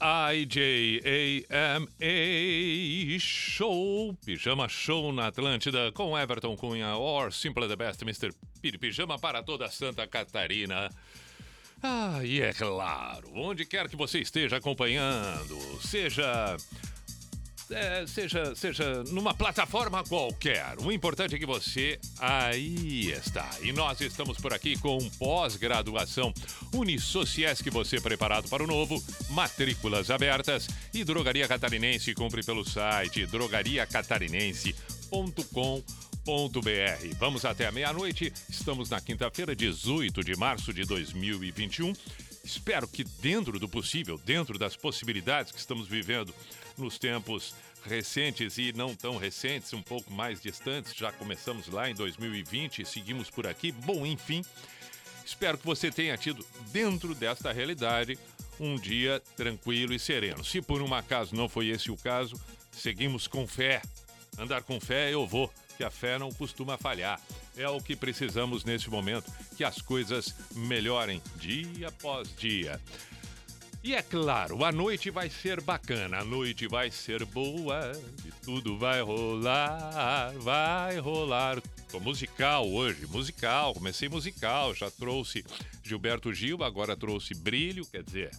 P-I-J-A-M-A Show, Pijama Show na Atlântida com Everton Cunha or Simple the Best Mr. Piri Pijama para toda Santa Catarina. Ah, e é claro, onde quer que você esteja acompanhando, seja é, seja, seja numa plataforma qualquer. O importante é que você aí está. E nós estamos por aqui com pós-graduação Unisociesc, você preparado para o novo, matrículas abertas e Drogaria Catarinense, compre pelo site drogariacatarinense.com.br. Vamos até a meia-noite. Estamos na quinta-feira, 18 de março de 2021. Espero que dentro do possível, dentro das possibilidades que estamos vivendo nos tempos recentes e não tão recentes, um pouco mais distantes, já começamos lá em 2020 e seguimos por aqui. Bom, enfim, espero que você tenha tido dentro desta realidade um dia tranquilo e sereno. Se por um acaso não foi esse o caso, seguimos com fé. Andar com fé eu vou, que a fé não costuma falhar. É o que precisamos nesse momento, que as coisas melhorem dia após dia. E é claro, a noite vai ser bacana, a noite vai ser boa e tudo vai rolar, vai rolar. Tô musical hoje, musical, comecei musical, já trouxe Gilberto Gil, agora trouxe Brilho, quer dizer,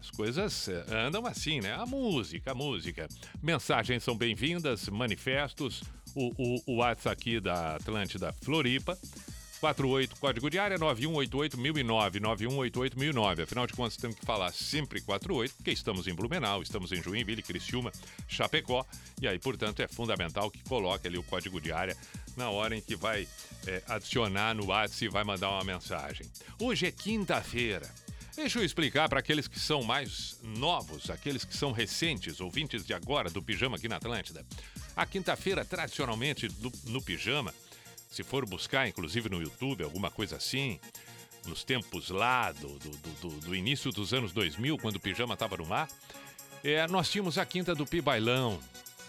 as coisas andam assim, né? A música, a música. Mensagens são bem-vindas, manifestos, o, o, o WhatsApp aqui da Atlântida Floripa, 48, código de área 9188-1009, 9188-1009. Afinal de contas, temos que falar sempre 48, porque estamos em Blumenau, estamos em Joinville, Criciúma, Chapecó, e aí, portanto, é fundamental que coloque ali o código de área na hora em que vai é, adicionar no WhatsApp e vai mandar uma mensagem. Hoje é quinta-feira. Deixa eu explicar para aqueles que são mais novos, aqueles que são recentes, ouvintes de agora do Pijama aqui na Atlântida. A quinta-feira, tradicionalmente, no, no Pijama, se for buscar, inclusive no YouTube, alguma coisa assim, nos tempos lá do, do, do, do início dos anos 2000, quando o pijama estava no mar, é, nós tínhamos a Quinta do Pi Bailão.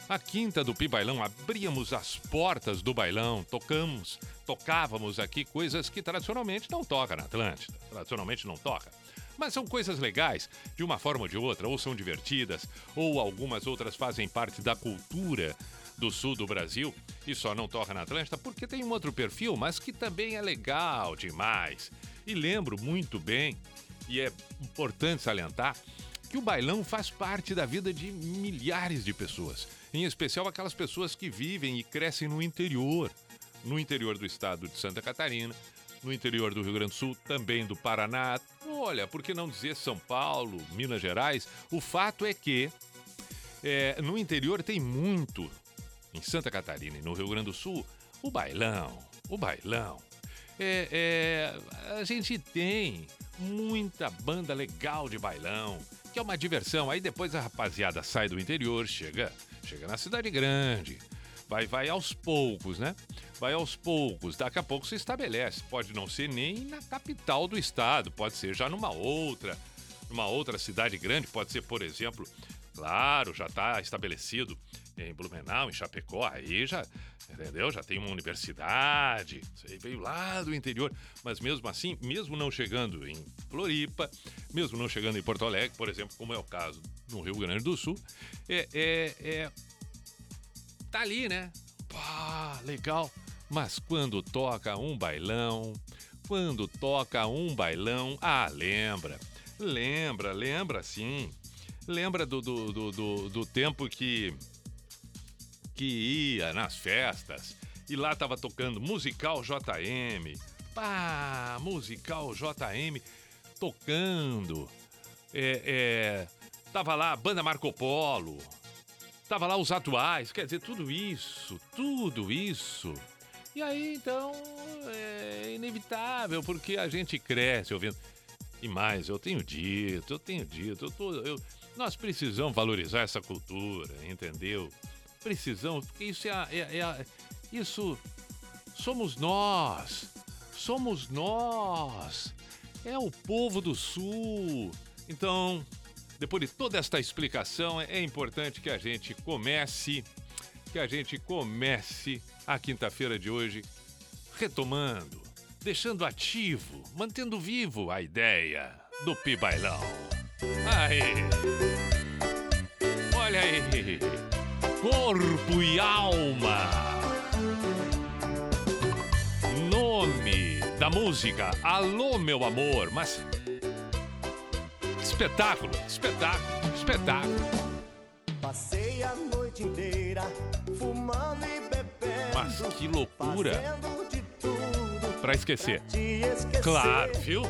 A Quinta do Pi Bailão, abríamos as portas do bailão, tocamos, tocávamos aqui coisas que tradicionalmente não toca na Atlântida, tradicionalmente não toca. Mas são coisas legais, de uma forma ou de outra, ou são divertidas, ou algumas outras fazem parte da cultura do sul do Brasil e só não toca na Atlântida porque tem um outro perfil, mas que também é legal demais. E lembro muito bem, e é importante salientar, que o bailão faz parte da vida de milhares de pessoas, em especial aquelas pessoas que vivem e crescem no interior, no interior do estado de Santa Catarina, no interior do Rio Grande do Sul, também do Paraná. Olha, por que não dizer São Paulo, Minas Gerais? O fato é que é, no interior tem muito em Santa Catarina e no Rio Grande do Sul, o bailão, o bailão. É, é, a gente tem muita banda legal de bailão, que é uma diversão. Aí depois a rapaziada sai do interior, chega, chega na cidade grande. Vai, vai aos poucos, né? Vai aos poucos. Daqui a pouco se estabelece. Pode não ser nem na capital do estado, pode ser já numa outra, numa outra cidade grande. Pode ser, por exemplo, claro, já está estabelecido em Blumenau, em Chapecó, aí já, entendeu? Já tem uma universidade, veio lá do interior, mas mesmo assim, mesmo não chegando em Floripa, mesmo não chegando em Porto Alegre, por exemplo, como é o caso no Rio Grande do Sul, é, é, é tá ali, né? Pá, legal. Mas quando toca um bailão, quando toca um bailão, ah, lembra, lembra, lembra sim. Lembra do, do, do, do, do tempo que que ia nas festas e lá tava tocando musical JM. Pá, musical JM tocando. É, é, tava lá a banda Marco Polo. Tava lá os atuais, quer dizer, tudo isso, tudo isso. E aí, então, é inevitável, porque a gente cresce ouvindo. E mais, eu tenho dito, eu tenho dito, eu tô, eu, nós precisamos valorizar essa cultura, entendeu? Precisamos, porque isso é, é, é isso somos nós, somos nós, é o povo do Sul. Então, depois de toda esta explicação, é importante que a gente comece, que a gente comece a quinta-feira de hoje retomando, deixando ativo, mantendo vivo a ideia do Pibailão. Aí. Olha aí. Corpo e alma. Nome da música Alô, meu amor, mas Espetáculo, espetáculo, espetáculo. Passei a noite inteira fumando e bebendo. Mas que loucura. Pra esquecer. pra esquecer. Claro, viu?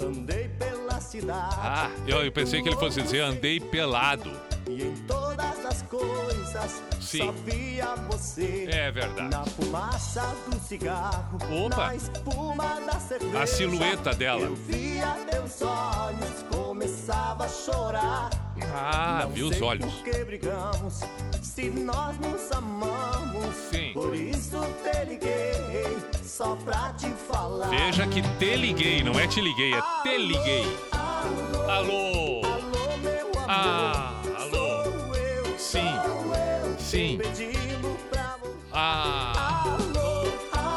Andei pela cidade. Ah, eu, eu pensei que ele fosse dizer andei pelado. E em todas as coisas Sim. só via você. É verdade. Na fumaça do cigarro. Opa. Na espuma da cerveja. A silhueta dela. Eu via teus olhos, começava a chorar. Ah, Não viu os olhos. Por que brigamos, se nós nos amamos. Sim. Por isso te liguei, só pra te falar. Veja que te liguei, não é te liguei, é te liguei. Alô? Alô, meu amor. Ah, Sim. Ah,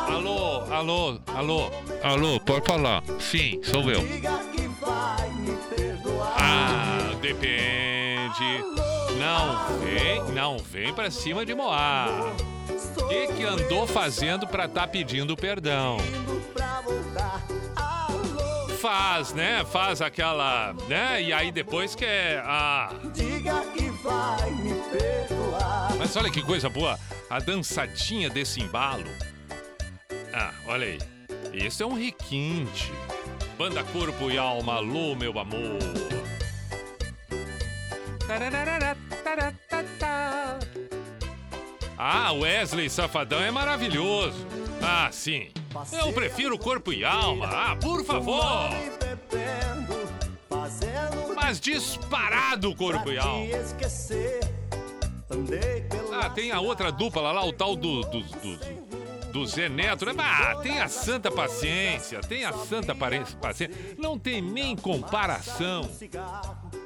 Alô, alô, alô, alô. Pode falar. Sim, sou eu. Ah, depende. Não vem, não vem pra cima de Moá. O que, que andou fazendo pra tá pedindo perdão? Faz, né? Faz aquela, né? E aí depois que é. Diga que vai me perdoar. Mas olha que coisa boa, a dançadinha desse embalo. Ah, olha aí. Esse é um requinte. Banda Corpo e Alma, alô, meu amor. Ah, Wesley Safadão é maravilhoso. Ah, sim. Eu prefiro Corpo e Alma. Ah, por favor. Mas disparado Corpo e Alma. Ah, tem a outra dupla lá, o tal do, do, do, do Zé Neto, né? Ah, tem a santa paciência, tem a santa paciência. Não tem nem comparação.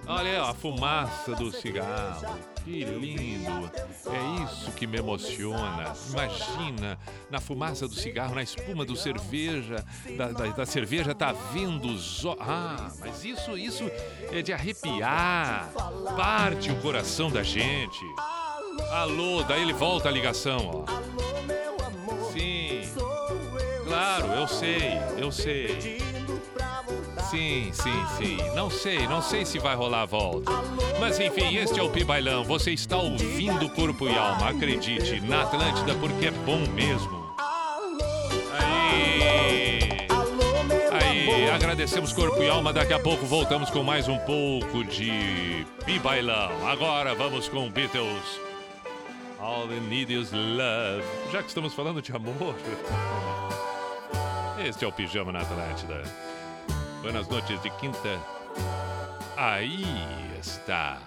Olha a fumaça do cigarro. Que lindo. É isso que me emociona. Imagina, na fumaça do cigarro, na espuma do cerveja, da, da, da cerveja tá vendo os ó- Ah, mas isso, isso é de arrepiar. Parte o coração da gente. Alô, daí ele volta a ligação, ó. Alô, meu amor. Sim, claro, eu sei, eu sei. Sim, sim, sim. Não sei, não sei se vai rolar a volta. Mas enfim, este é o Pibailão. Você está ouvindo Corpo e Alma, acredite, na Atlântida, porque é bom mesmo. Aí. Aí, agradecemos Corpo e Alma. Daqui a pouco voltamos com mais um pouco de Pibailão. Agora vamos com Beatles. All we need is love. Já que estamos falando de amor. Este é o Pijama na Atlântida. Buenas noites de quinta. Aí está.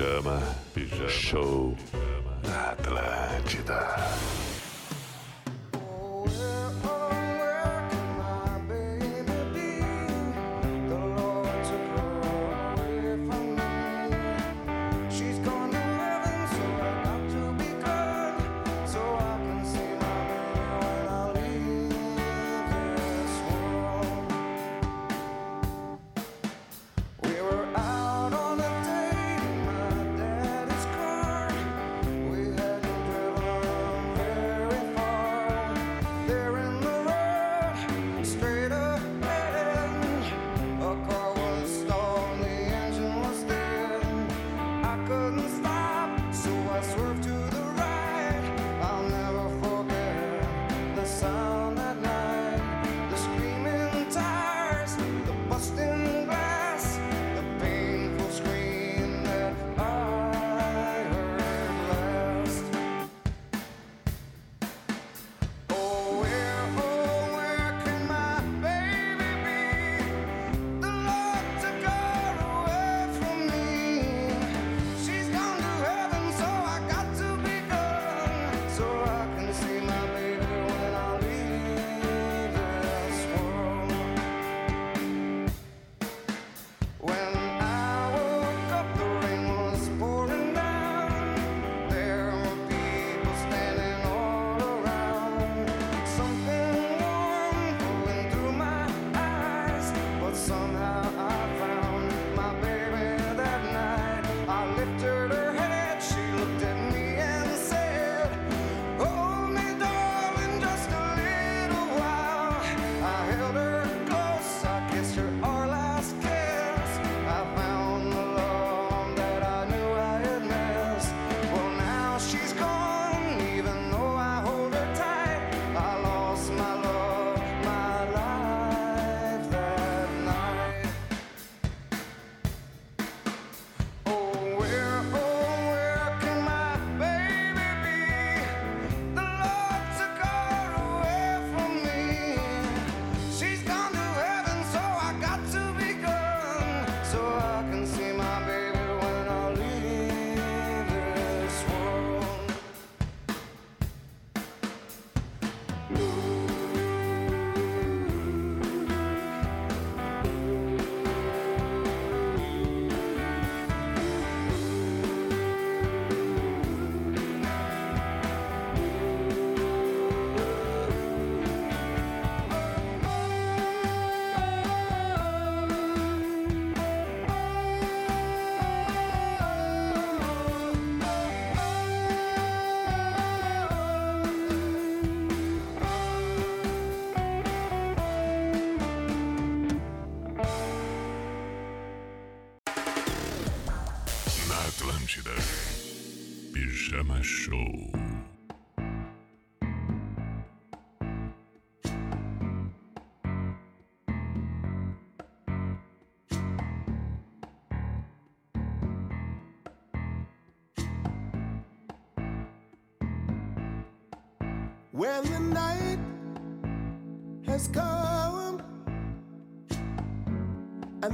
Pijama, Pijama Show na Atlântida.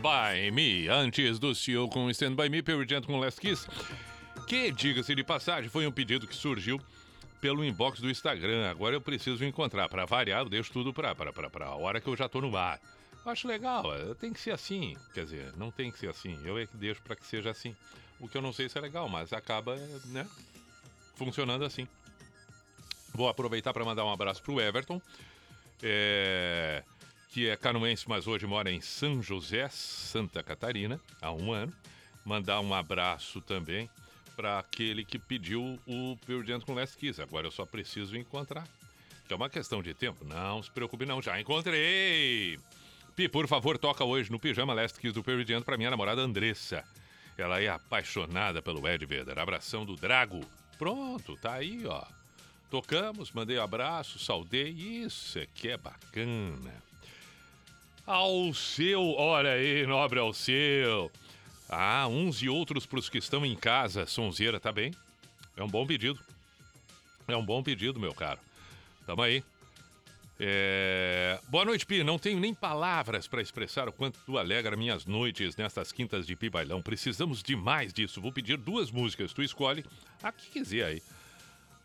By Me. Antes do CEO com Stand By Me, Pearl Jam com Last Kiss. Que, diga-se de passagem, foi um pedido que surgiu pelo inbox do Instagram. Agora eu preciso encontrar. Para variar, eu deixo tudo para a hora que eu já tô no ar. Eu acho legal, eh, tem que ser assim. Quer dizer, não tem que ser assim. Eu é que deixo para que seja assim. O que eu não sei se é legal, mas acaba, né, funcionando assim. Vou aproveitar para mandar um abraço pro Everton, é, que é canoense, mas hoje mora em São José, Santa Catarina, há um ano. Mandar um abraço também para aquele que pediu o Jam com Last Kiss. Agora eu só preciso encontrar. Que é uma questão de tempo. Não se preocupe não, já encontrei! Pi, por favor, toca hoje no Pijama Last Kiss do Jam pra minha namorada Andressa. Ela é apaixonada pelo Ed Vedder. Abração do Drago. Pronto, tá aí, ó. Tocamos, mandei um abraço, saudei. Isso é que é bacana. Ao seu, olha aí, nobre ao seu. Ah, uns e outros pros que estão em casa. Sonzeira, tá bem? É um bom pedido. É um bom pedido, meu caro. Tamo aí. É... Boa noite, Pi. Não tenho nem palavras para expressar o quanto tu alegra minhas noites nestas quintas de Pi Bailão. Precisamos demais disso. Vou pedir duas músicas. Tu escolhe a que quiser aí.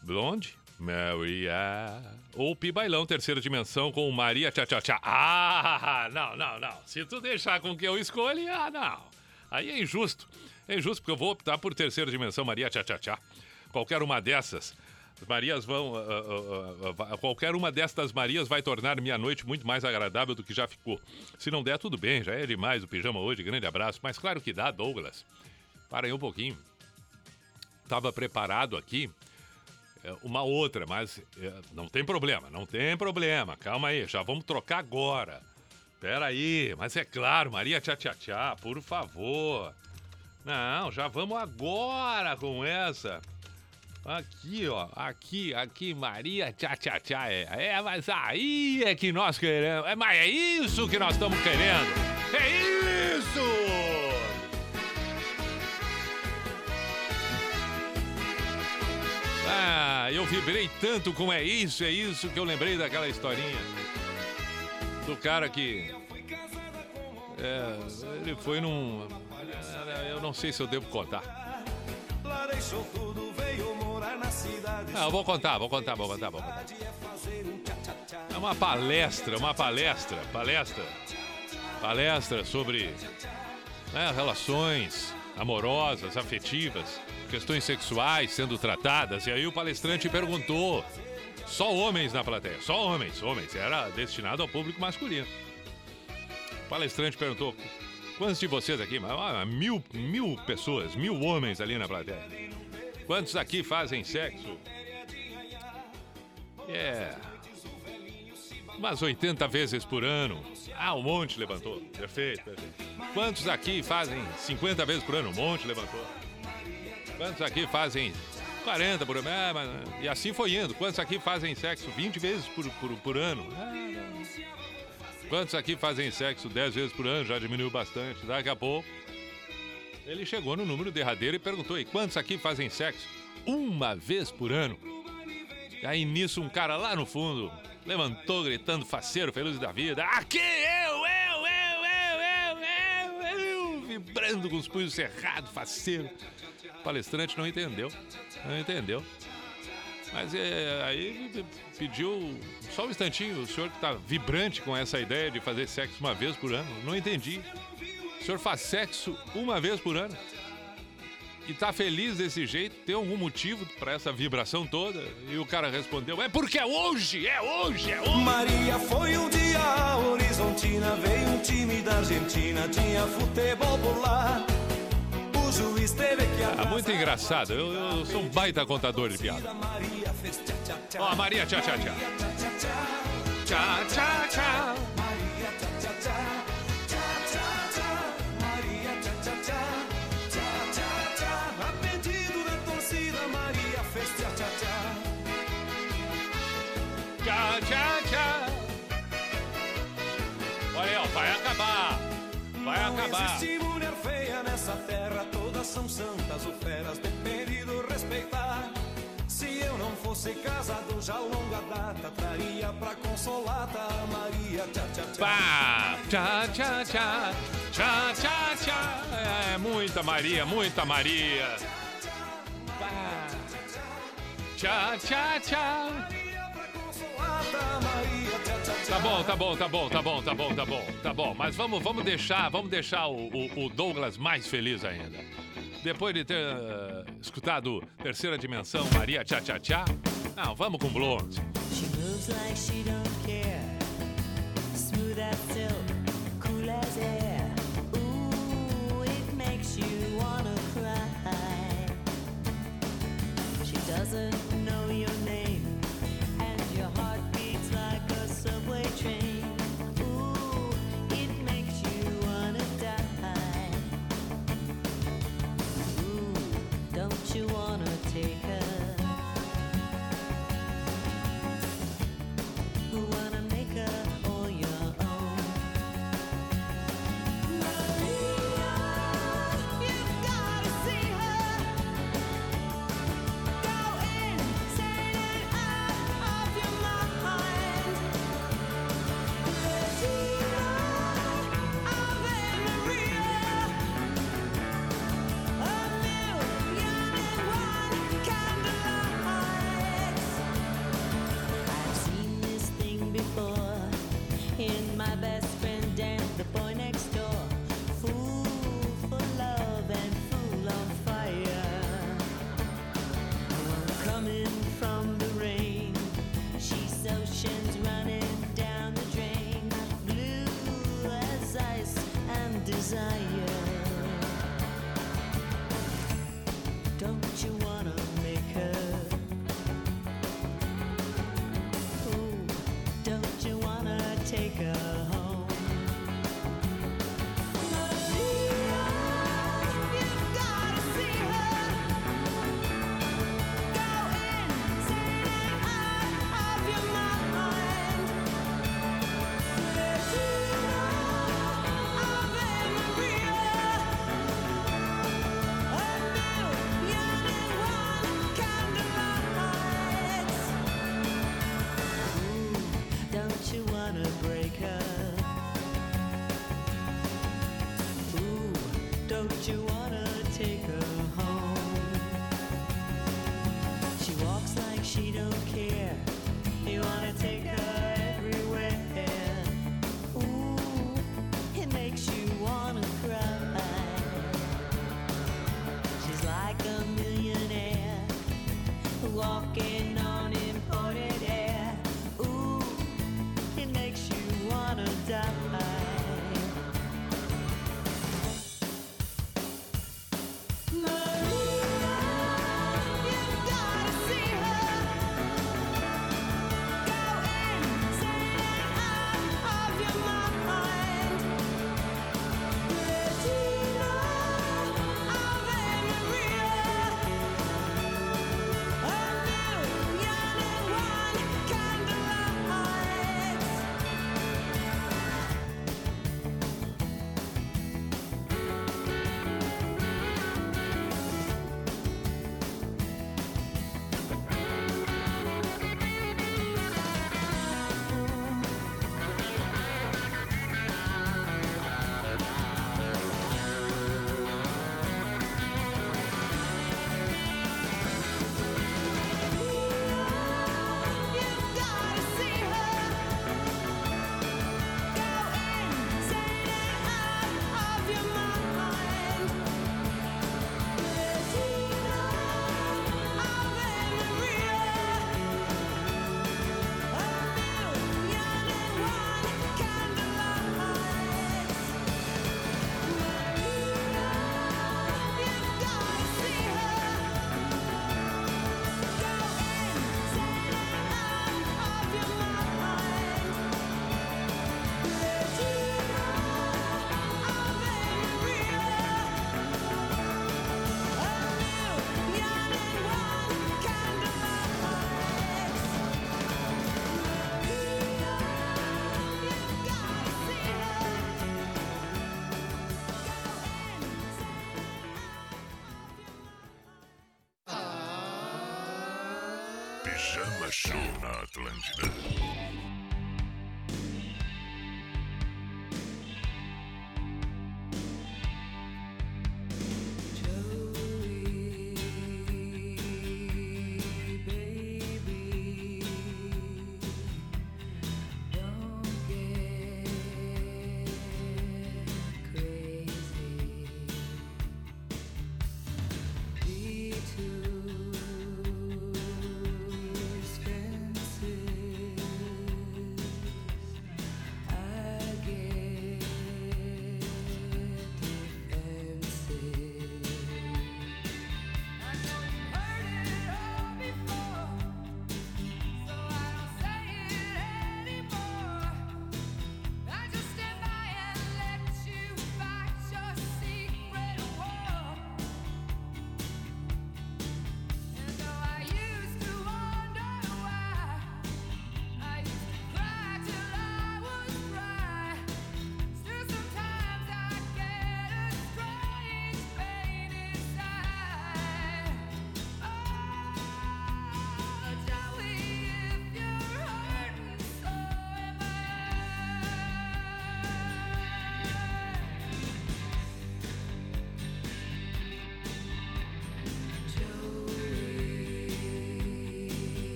Blonde, Maria. Ou Pi Bailão, terceira dimensão, com Maria Tchá Tchá Tchá. Ah, não, não, não. Se tu deixar com que eu escolha, ah, não. Aí é injusto. É injusto porque eu vou optar por terceira dimensão, Maria Tchá Tchá Tchá. Qualquer uma dessas. As Marias vão. ah, ah, ah, ah, qualquer uma destas Marias vai tornar minha noite muito mais agradável do que já ficou. Se não der, tudo bem, já é demais o pijama hoje. Grande abraço. Mas claro que dá, Douglas. Para aí um pouquinho. Estava preparado aqui uma outra, mas é, não tem problema, não tem problema. Calma aí, já vamos trocar agora. Pera aí, mas é claro, Maria Tchá Tchá Tchá, por favor. Não, já vamos agora com essa. Aqui, ó, aqui, aqui, Maria Tchá Tchá Tchá. É, é, mas aí é que nós queremos. É, mas é isso que nós estamos querendo. É isso! Ah, eu vibrei tanto com é isso, é isso que eu lembrei daquela historinha. Do cara que. É, ele foi num. é, Eu não sei se eu devo contar. Ah, vou contar, vou contar, vou contar, vou contar. É uma palestra, uma palestra, palestra. Palestra sobre né, relações amorosas, afetivas, questões sexuais sendo tratadas. E aí o palestrante perguntou: só homens na plateia, só homens, homens. Era destinado ao público masculino. O palestrante perguntou: quantos de vocês aqui? Ah, mil, mil pessoas, mil homens ali na plateia. Quantos aqui fazem sexo? É. Umas 80 vezes por ano. Ah, um monte levantou. Perfeito, perfeito. Quantos aqui fazem 50 vezes por ano? Um monte levantou. Quantos aqui fazem 40 por ano? Ah, E assim foi indo. Quantos aqui fazem sexo 20 vezes por, por, por ano? Ah. Quantos aqui fazem sexo 10 vezes por ano? Já diminuiu bastante. Daqui a pouco. Ele chegou no número derradeiro e perguntou: e quantos aqui fazem sexo uma vez por ano? E aí nisso um cara lá no fundo levantou gritando faceiro, feliz da vida. Aqui eu, eu, eu, eu, eu, eu, eu. vibrando com os punhos cerrados, faceiro. Palestrante não entendeu. Não entendeu. Mas é, aí pediu só um instantinho, o senhor que tá vibrante com essa ideia de fazer sexo uma vez por ano. Não entendi. O senhor faz sexo uma vez por ano? E tá feliz desse jeito? Tem algum motivo pra essa vibração toda? E o cara respondeu: É porque é hoje, é hoje, é hoje. Maria foi um dia Horizontina, veio um time da Argentina, tinha futebol por lá. Juiz teve que Ah, muito engraçado. Eu, eu sou um baita contador de piada. Ó, a Maria, tchau, tchau, tchau. Tchau, tchau, tchau. Maria tchá tchá tchá. Tchau, tchau, tchau. Olha aí, ó, vai acabar. Vai acabar. existe mulher feia nessa terra, todas são santas ou feras, respeitar. Se eu não fosse casado já longa data, traria pra consolar a Maria tchá tchá tchá. Pá! Tchá, tchá, tchá. Tchá, tchá, tchá. É, muita Maria, muita Maria. Pá! Tchá, tchá, tchá. Traria pra consolar a Maria tchá tchá. Tá bom, tá bom, tá bom, tá bom, tá bom, tá bom, tá bom. Mas vamos, vamos deixar, vamos deixar o, o- o Douglas mais feliz ainda. Depois de ter eh, escutado Terceira Dimensão, Maria Tchá Tchá Tchá. Não, vamos com Blonde. She moves like she don't care. Smooth as silk, cool as air. Ooh, it makes you wanna cry. She doesn't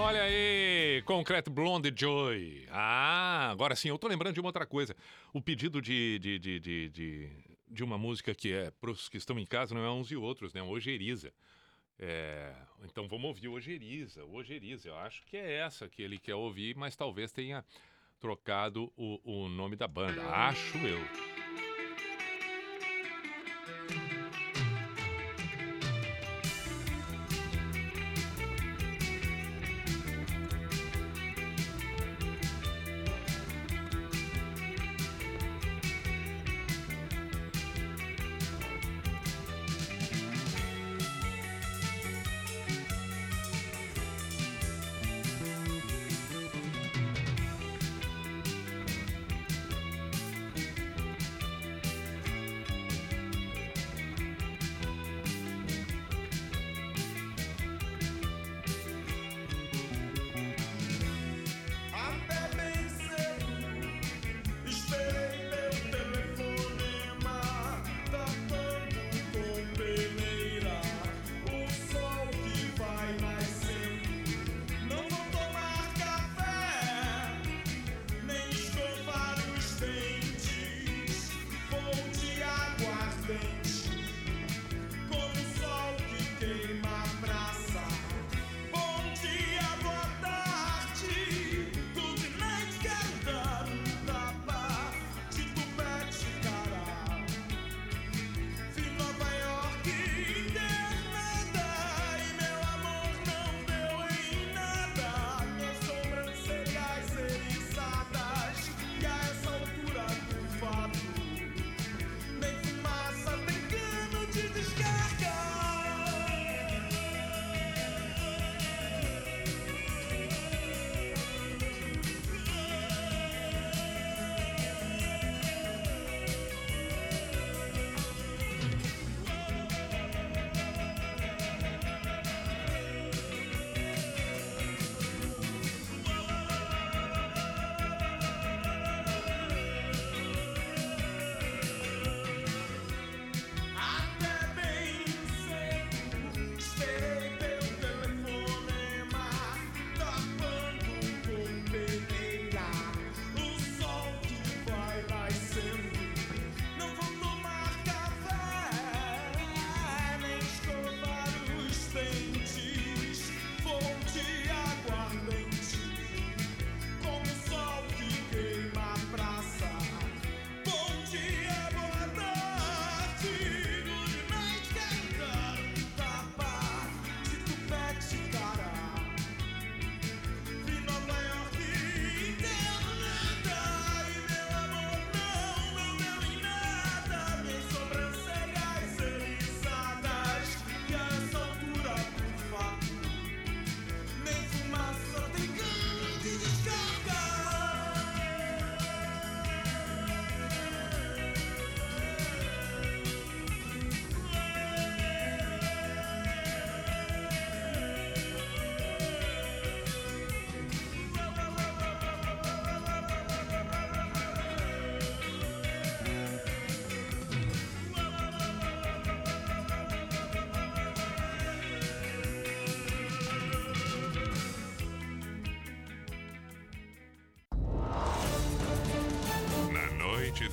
Olha aí, Concreto Blonde Joy. Ah, agora sim, eu tô lembrando de uma outra coisa. O pedido de, de, de, de, de, de uma música que é pros que estão em casa, não é uns e outros, né? Ojeriza. É, então vamos ouvir Ojeriza, Ojeriza. Eu acho que é essa que ele quer ouvir, mas talvez tenha trocado o, o nome da banda. Acho eu.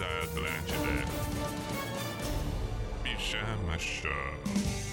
Da Atlântida. Pijama Show.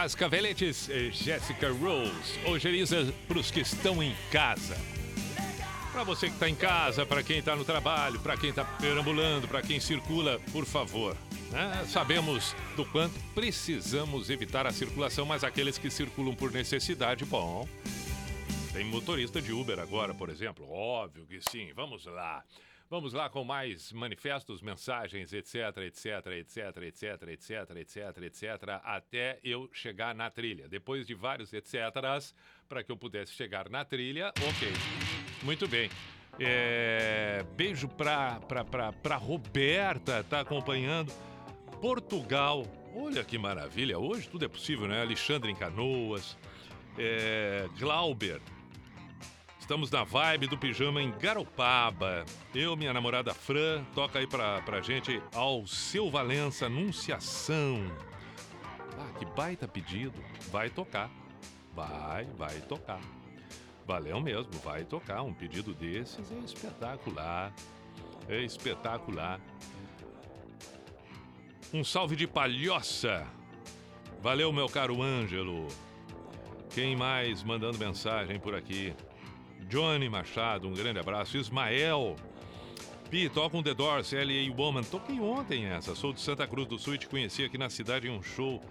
Cascaveletes, eh, Jessica Rose. Ojeriza para os que estão em casa. Para você que está em casa, para quem está no trabalho, para quem está perambulando, para quem circula, por favor. né? Sabemos do quanto precisamos evitar a circulação, mas aqueles que circulam por necessidade, bom. Tem motorista de Uber agora, por exemplo. Óbvio que sim. Vamos lá. Vamos lá com mais manifestos, mensagens, etc, etc, etc, etc, etc, etc, etc, até eu chegar na trilha. Depois de vários etcéteras, para que eu pudesse chegar na trilha, ok. Muito bem. É, beijo pra, pra Roberta, tá acompanhando. Portugal. Olha que maravilha. Hoje tudo é possível, né? Alexandre em Canoas. É, Glauber. Estamos na vibe do pijama em Garopaba. Eu, minha namorada Fran, toca aí pra, pra gente ao seu Valença Anunciação. Ah, que baita pedido. Vai tocar. Vai, vai tocar. Valeu mesmo, vai tocar. Um pedido desses é espetacular. É espetacular. Um salve de palhoça. Valeu, meu caro Ângelo. Quem mais mandando mensagem por aqui? Johnny Machado, um grande abraço. Ismael. Pi, toca um The Doors, L.A. Woman. Toquei ontem essa. Sou de Santa Cruz do Sul e te conheci aqui na cidade em um show.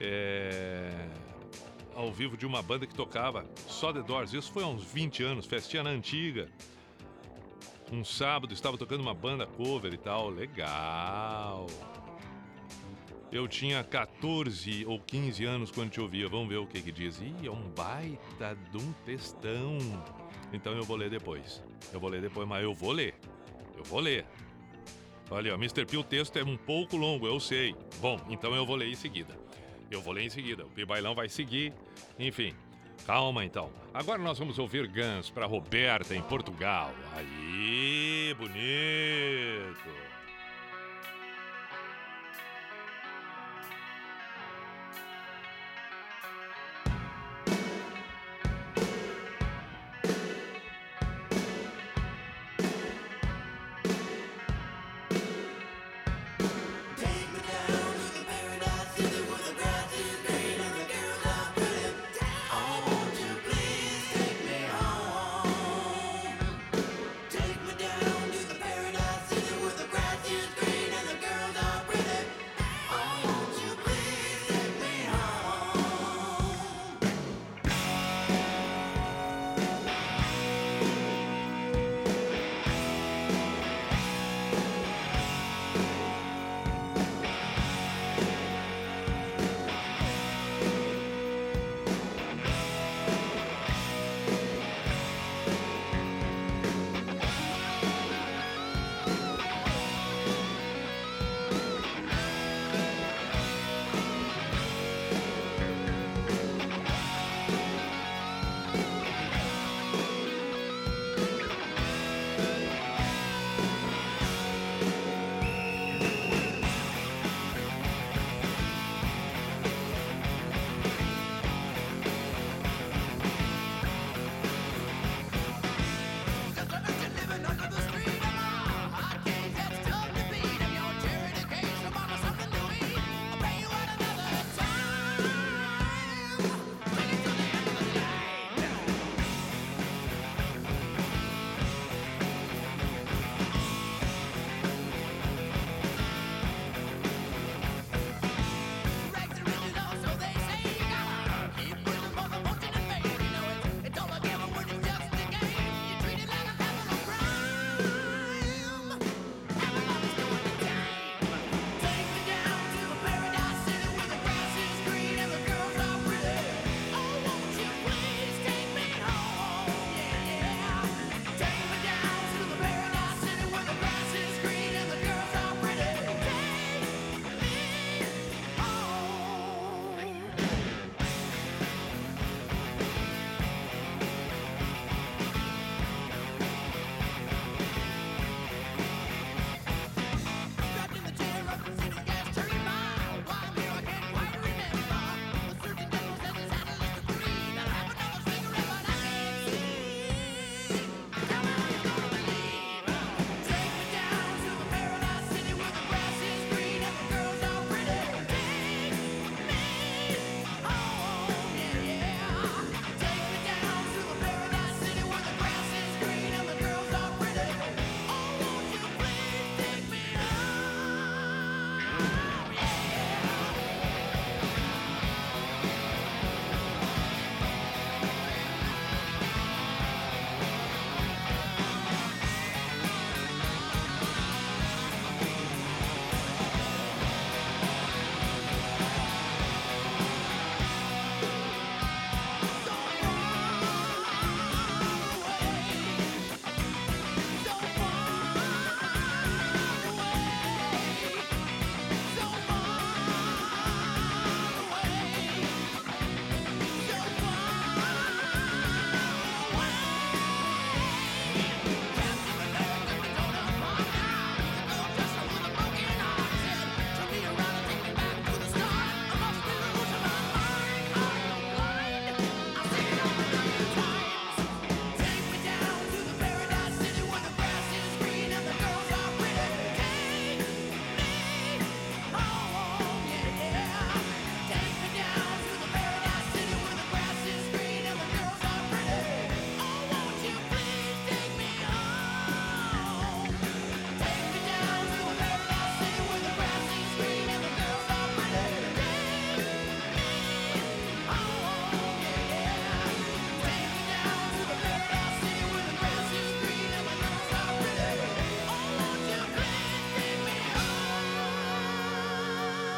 É, Ao vivo de uma banda que tocava só The Doors. Isso foi há uns 20 anos, festinha na antiga. Um sábado estava tocando uma banda cover e tal. Legal. Eu tinha 14 ou 15 anos quando te ouvia. Vamos ver o que que diz. Ih, é um baita de um textão. Então eu vou ler depois. Eu vou ler depois, mas eu vou ler. Eu vou ler. Olha, ó, Mr. P, o texto é um pouco longo, eu sei. Bom, então eu vou ler em seguida. Eu vou ler em seguida. O Pi Bailão vai seguir. Enfim, calma então. Agora nós vamos ouvir Guns para Roberta em Portugal. Aí, bonito.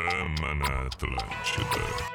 Pijama na Atlântida.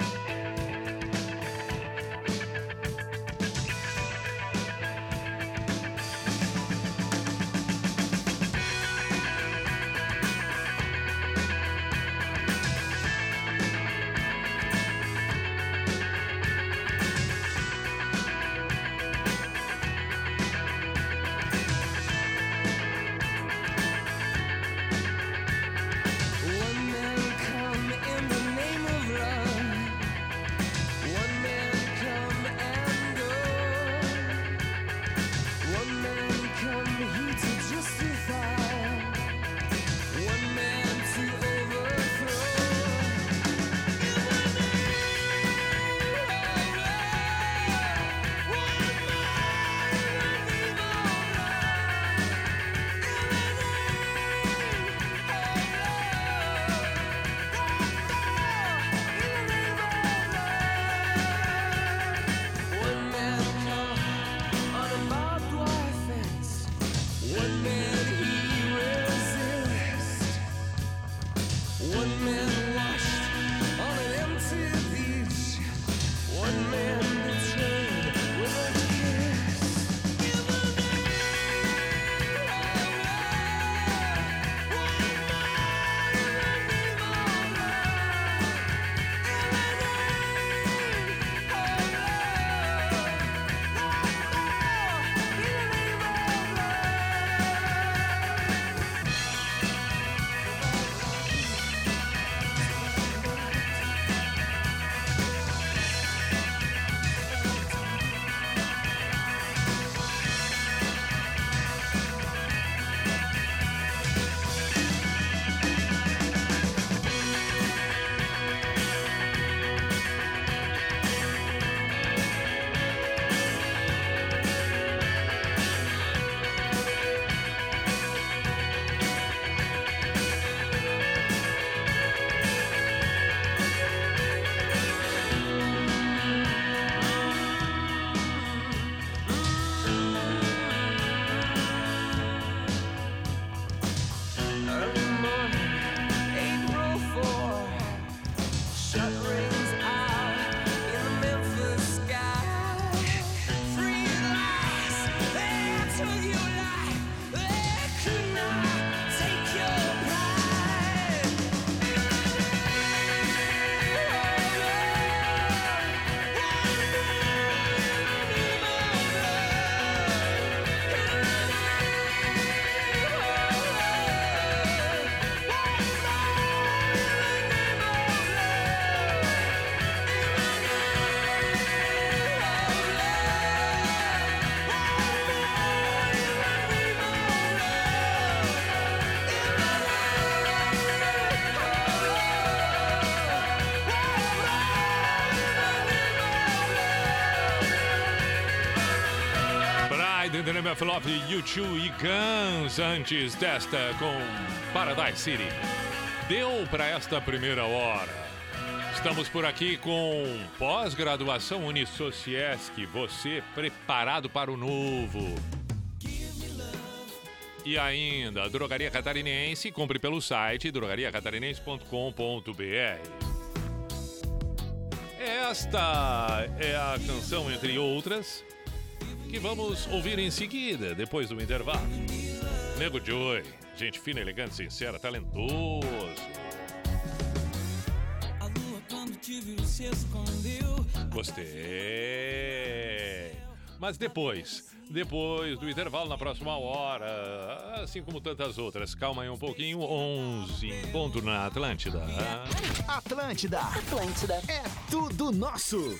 Of Love, U2 e Guns, antes desta com Paradise City. Deu para esta primeira hora. Estamos por aqui com pós-graduação Unisociesc, você preparado para o novo. E ainda, Drogaria Catarinense, compre pelo site drogariacatarinense.com.br. Esta é a canção, entre outras, que vamos ouvir em seguida, depois do intervalo. Nego Joy, gente fina, elegante, sincera, talentoso. A lua quando te viu se escondeu. Gostei. Mas depois, depois do intervalo na próxima hora, assim como tantas outras, calma aí um pouquinho, 11 em ponto na Atlântida. Atlântida. Atlântida. É tudo nosso.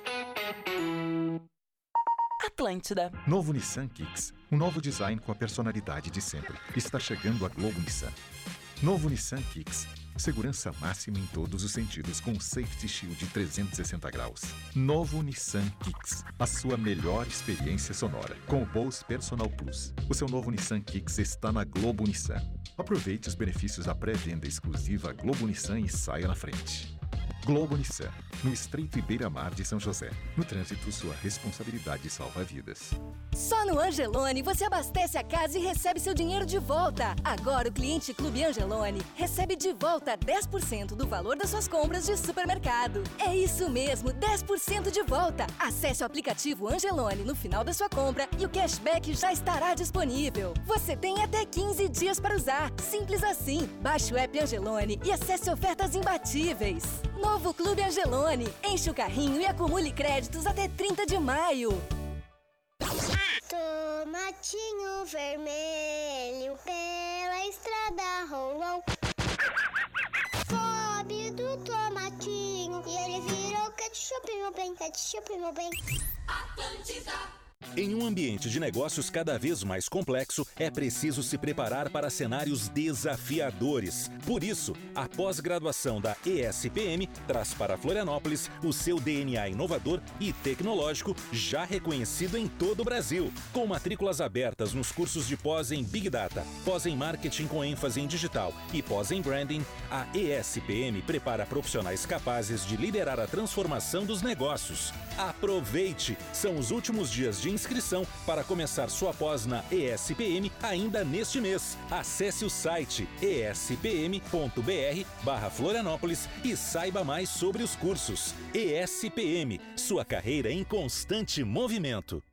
Atlântida. Novo Nissan Kicks. Um novo design com a personalidade de sempre. Está chegando a Globo Nissan. Novo Nissan Kicks. Segurança máxima em todos os sentidos com Safety Shield de 360 graus. Novo Nissan Kicks. A sua melhor experiência sonora. Com o Bose Personal Plus. O seu novo Nissan Kicks está na Globo Nissan. Aproveite os benefícios da pré-venda exclusiva Globo Nissan e saia na frente. Globo Nissan, no Estreito e Beira-Mar de São José. No trânsito, sua responsabilidade salva vidas. Só no Angelone você abastece a casa e recebe seu dinheiro de volta. Agora o cliente Clube Angelone recebe de volta 10% do valor das suas compras de supermercado. É isso mesmo, 10% de volta. Acesse o aplicativo Angelone no final da sua compra e o cashback já estará disponível. Você tem até 15 dias para usar. Simples assim. Baixe o app Angelone e acesse ofertas imbatíveis. Novo Clube Angelone. Enche o carrinho e acumule créditos até 30 de maio. Tomatinho vermelho pela estrada rolou. Pobre do tomatinho e ele virou ketchup, meu bem, ketchup, meu bem. Atlântida. Em um ambiente de negócios cada vez mais complexo, é preciso se preparar para cenários desafiadores. Por isso, a pós-graduação da ESPM traz para Florianópolis o seu DNA inovador e tecnológico já reconhecido em todo o Brasil. Com matrículas abertas nos cursos de pós em Big Data, pós em Marketing com ênfase em digital e pós em Branding, a ESPM prepara profissionais capazes de liderar a transformação dos negócios. Aproveite! São os últimos dias de inscrição para começar sua pós na ESPM ainda neste mês. Acesse o site espm.br barra Florianópolis e saiba mais sobre os cursos. ESPM, sua carreira em constante movimento.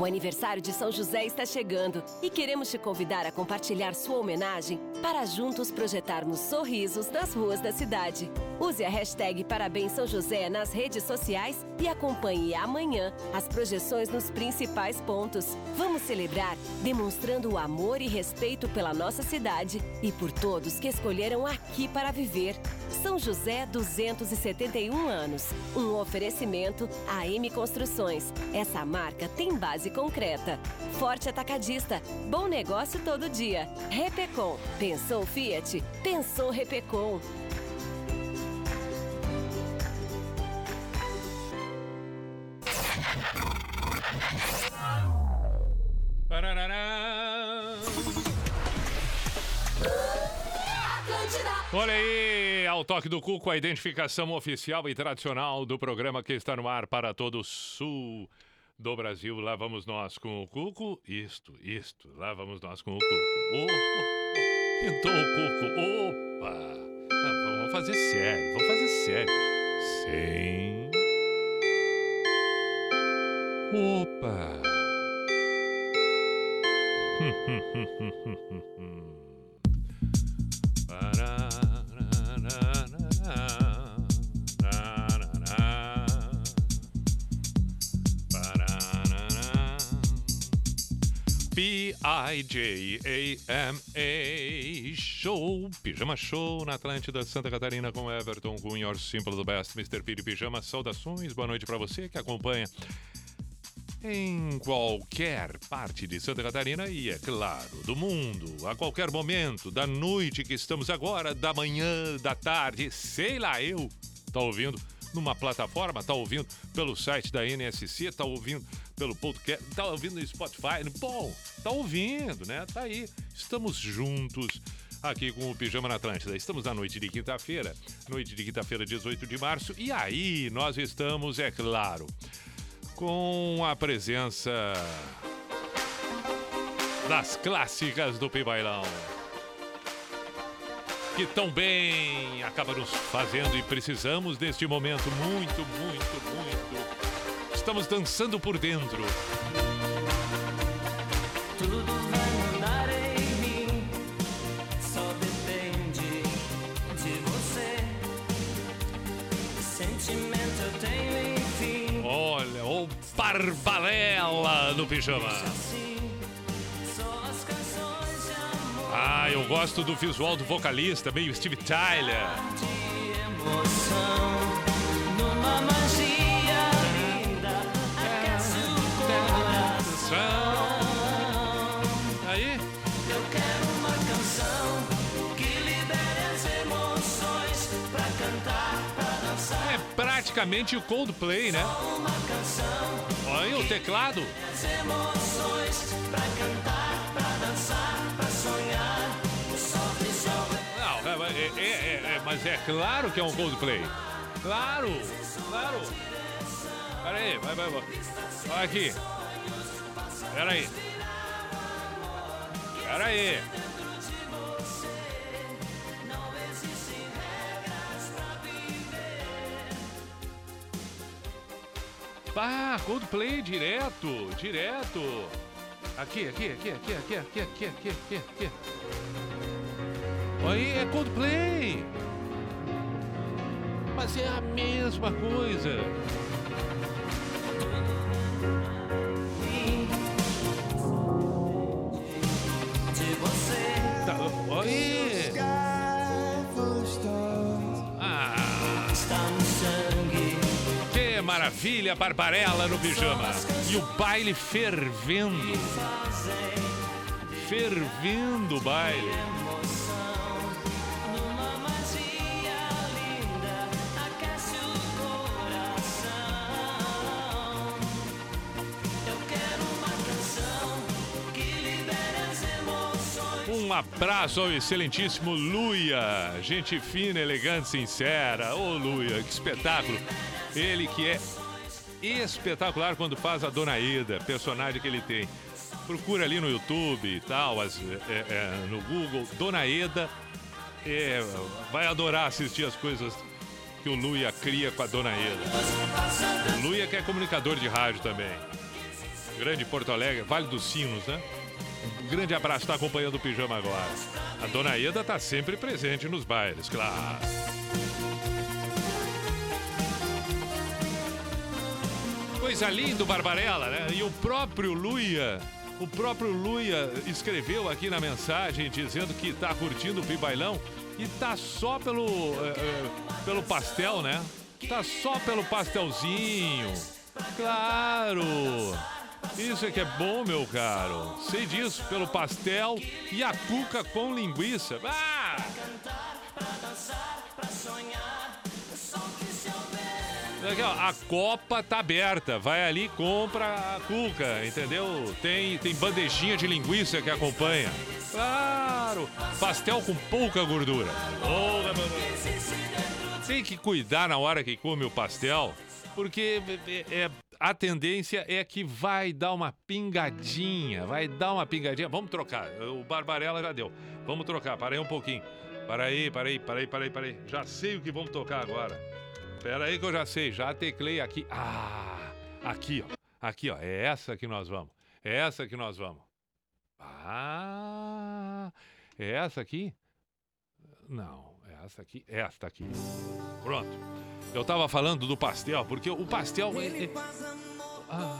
O aniversário de São José está chegando e queremos te convidar a compartilhar sua homenagem para juntos projetarmos sorrisos nas ruas da cidade. Use a hashtag Parabéns São José nas redes sociais e acompanhe amanhã as projeções nos principais pontos. Vamos celebrar demonstrando o amor e respeito pela nossa cidade e por todos que escolheram aqui para viver. São José 271 anos. Um oferecimento AM Construções. Essa marca tem base concreta. Forte Atacadista. Bom negócio todo dia. Repecom. Pensou Fiat? Pensou Repecom. Olha aí, ao toque do Cuco, a identificação oficial e tradicional do programa que está no ar para todo o sul do Brasil. Lá vamos nós com o Cuco. Isto, isto. Lá vamos nós com o Cuco. Oh, oh. Pintou o Cuco. Opa! Ah, vamos fazer sério, vamos fazer sério. Sem. Opa! P-I-J-A-M-A Show, Pijama Show na Atlântida Santa Catarina com Everton Cunha, Simple do Best, Mr. P de Pijama. Saudações, boa noite para você que acompanha em qualquer parte de Santa Catarina e, é claro, do mundo, a qualquer momento, da noite que estamos agora, da manhã, da tarde, sei lá eu, tá ouvindo numa plataforma, tá ouvindo pelo site da NSC, tá ouvindo pelo podcast, tá ouvindo no Spotify, bom, tá ouvindo, né? Tá aí, estamos juntos aqui com o Pijama na Atlântida. Estamos na noite de quinta-feira, noite de quinta-feira, 18 de março, e aí nós estamos, é claro, com a presença das clássicas do Pibailão. Que tão bem acaba nos fazendo e precisamos neste momento muito, muito, muito. Estamos dançando por dentro. Tudo vai mudar em mim, só depende de você. Sentimento eu tenho, enfim. Olha, o Barbalela no pijama. Só as canções de amor Ah, eu gosto do visual do vocalista, meio Steve Tyler. de emoção. Numa praticamente o Coldplay, né? Olha o teclado. Não, é, é- é- é- mas é claro que é um Coldplay. Claro, claro. Pera aí, vai, vai, vai. Olha aqui. Pera aí. Pera aí. Pá, Coldplay direto, direto. Aqui, aqui, aqui, aqui, aqui, aqui, aqui, aqui, aqui, aqui. Aí é Coldplay. Mas é a mesma coisa. Maravilha, Barbarella no pijama. E o baile fervendo. Fervendo o baile. Um abraço ao excelentíssimo Luia. Gente fina, elegante, sincera. Ô Luia, que espetáculo. Ele que é espetacular quando faz a Dona Ida, personagem que ele tem. Procura ali no YouTube e tal, as- é, é, no Google, Dona Eda. É, vai adorar assistir as coisas que o Luia cria com a Dona Eda. Luia que é comunicador de rádio também. Grande Porto Alegre, Vale dos Sinos, né? Um grande abraço, está acompanhando o Pijama agora. A Dona Eda está sempre presente nos bailes, claro. Coisa linda Barbarella, né? E o próprio Luia, o próprio Luia escreveu aqui na mensagem dizendo que tá curtindo o Pibailão e tá só pelo, eh, pelo pastel, né? Tá só pelo pastelzinho. Claro! Isso é que é bom, meu caro. Sei disso, pelo pastel e a cuca com linguiça. Ah! Aqui, ó, a Copa tá aberta. Vai ali, compra a cuca, entendeu? Tem, tem bandejinha de linguiça que acompanha. Claro! Pastel com pouca gordura. Tem que cuidar na hora que come o pastel, porque é, é- a tendência é que vai dar uma pingadinha, vai dar uma pingadinha. Vamos trocar. O Barbarella já deu. Vamos trocar. Para aí um pouquinho. Para aí, para aí, para aí, para aí. Já sei o que vamos tocar agora. Espera aí que eu já sei. Já teclei aqui. Ah, aqui, ó. Aqui, ó. É essa que nós vamos. É essa que nós vamos. Ah, é essa aqui? Não, é essa aqui. Esta aqui. Pronto. Eu tava falando do pastel, porque o pastel. é- é- Ah,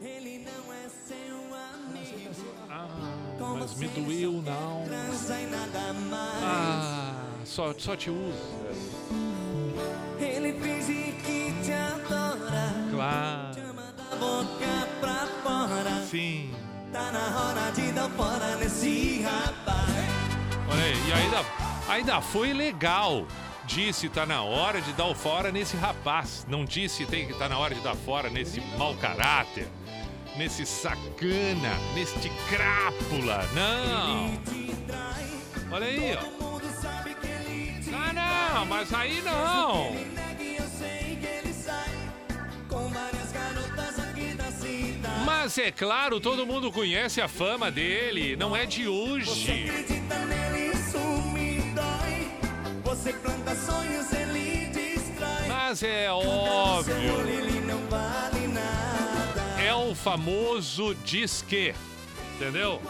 Ele não é seu amigo. ah, mas me doeu, não. Ah, só, só te usa. Ele finge que te adora. Claro. Da boca pra fora. Sim. Tá na hora de dar fora nesse rapaz. Olha aí, e ainda, ainda foi legal. Disse tá na hora de dar o fora nesse rapaz. Não disse tem que tá na hora de dar fora nesse mau caráter, nesse sacana, neste crápula. Não. Olha aí, ó. Ah, não, mas aí não. Mas é claro, todo mundo conhece a fama dele. Não é de hoje. Acredita nele, isso me dói. Você planta sonhos, ele destrói. Mas é óbvio. É o famoso diz que. Entendeu?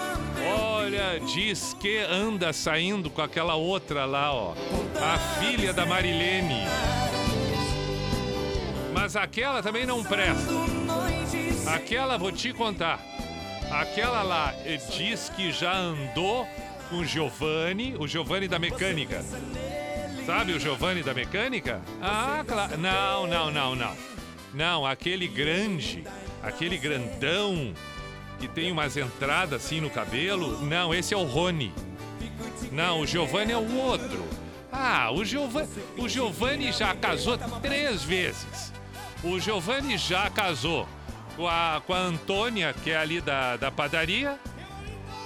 Olha, diz que anda saindo com aquela outra lá, ó. A filha da Marilene. Mas aquela também não presta. Aquela, vou te contar. Aquela lá eh, diz que já andou com o Giovanni, o Giovanni da mecânica. Sabe o Giovanni da mecânica? Ah, claro. Não, não, não, não. Não, aquele grande, aquele grandão que tem umas entradas assim no cabelo. Não, esse é o Rony. Não, o Giovanni é o outro. Ah, o Giovanni, o Giovanni já casou três vezes. O Giovanni já casou com a, com a Antônia, que é ali da, da padaria.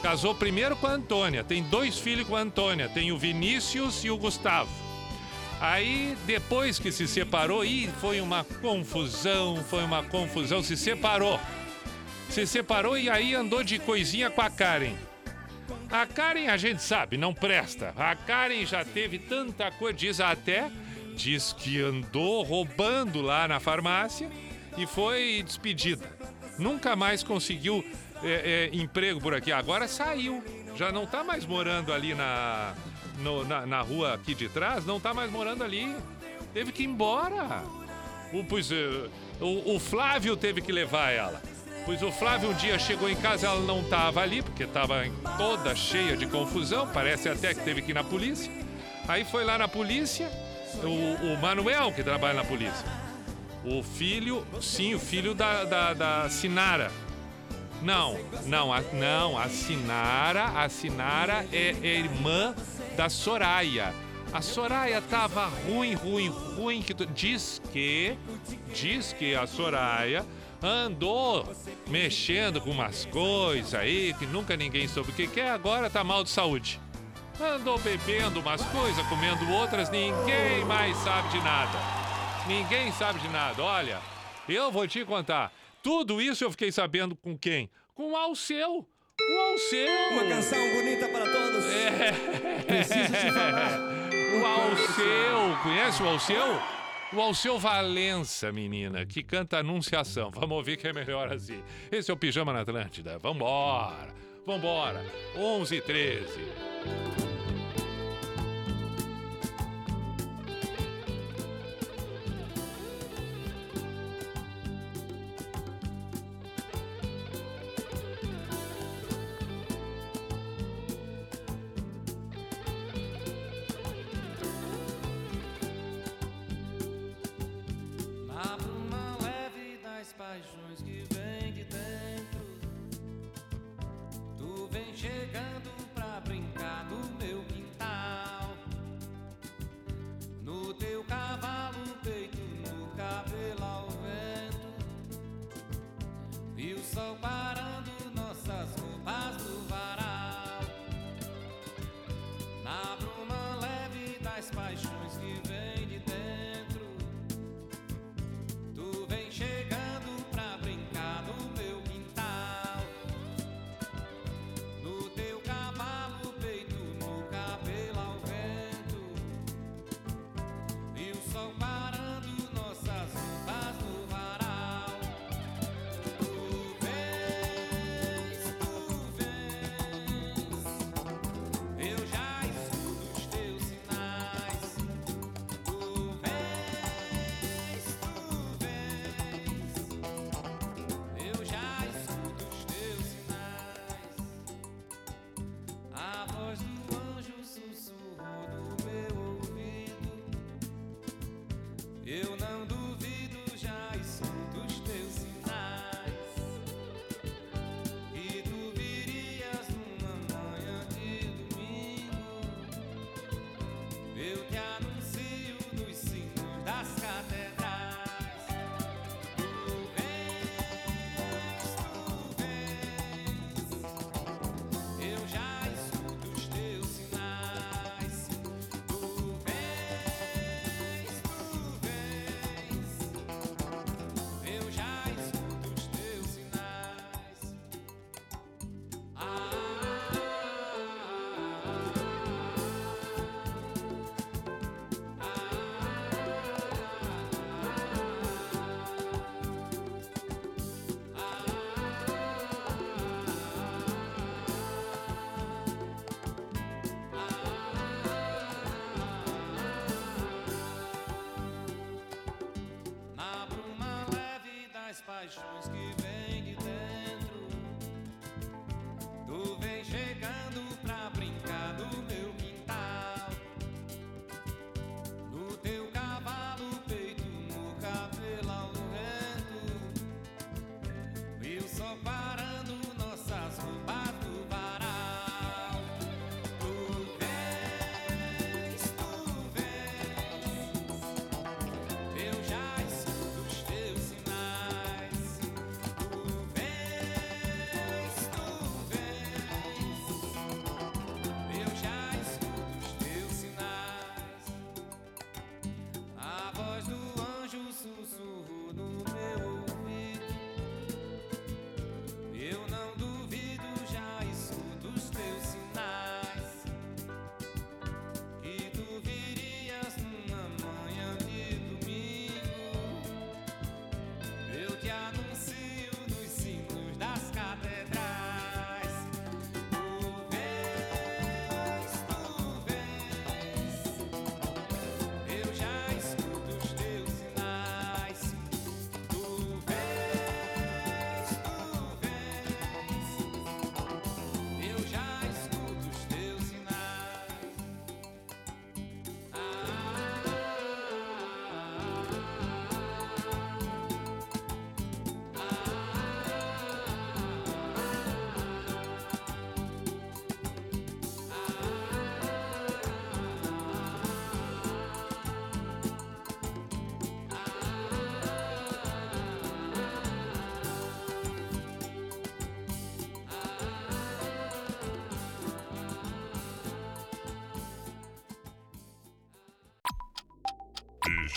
Casou primeiro com a Antônia. Tem dois filhos com a Antônia. Tem o Vinícius e o Gustavo. Aí, depois que se separou, ih, foi uma confusão, foi uma confusão, se separou. Se separou e aí andou de coisinha com a Karen. A Karen, a gente sabe, não presta. A Karen já teve tanta coisa, diz até, diz que andou roubando lá na farmácia e foi despedida. Nunca mais conseguiu é, é, emprego por aqui. Agora saiu. Já não tá mais morando ali na, no- na, na rua aqui de trás, não tá mais morando ali. Teve que ir embora. O, pois, eh, o, o Flávio teve que levar ela. Pois o Flávio um dia chegou em casa, ela não estava ali, porque estava toda cheia de confusão, parece até que teve que ir na polícia. Aí foi lá na polícia, o, o Manuel, que trabalha na polícia. O filho, sim, o filho da, da, da Sinara. Não, não, a, não, a Sinara, a Sinara é, é irmã da Soraya. A Soraya tava ruim, ruim, ruim, que tu- diz que, diz que a Soraya andou mexendo com umas coisas aí que nunca ninguém soube o que que é, agora tá mal de saúde. Andou bebendo umas coisas, comendo outras, ninguém mais sabe de nada. Ninguém sabe de nada. Olha, eu vou te contar. Tudo isso eu fiquei sabendo com quem? Com o Alceu. O Alceu. Uma canção bonita para todos. É. Preciso te falar. O Alceu. Conhece o Alceu? O Alceu Valença, menina, que canta Anunciação. Vamos ouvir que é melhor assim. Esse é o Pijama na Atlântida. Vambora. Vambora. 11 e 13. Cabelo ao vento, e o sol parando nossas roupas no varal. Na bruma leve das paixões que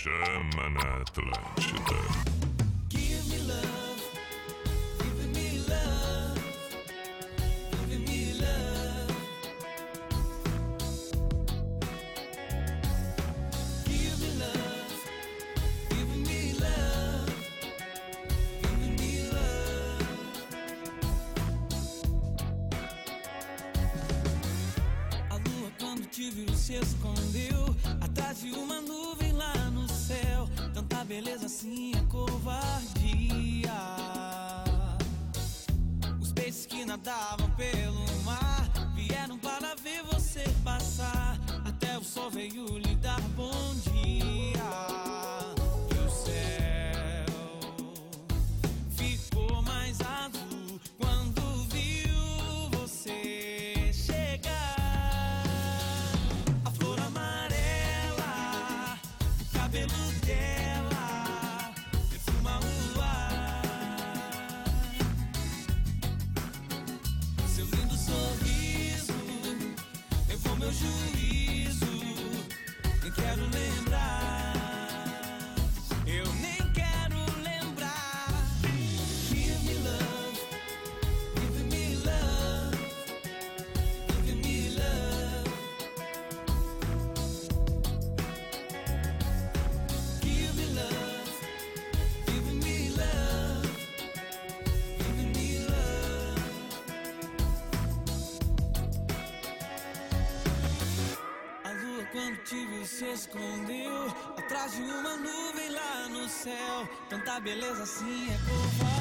Chama na Atlântida. se escondeu atrás de uma nuvem lá no céu. Tanta beleza assim é por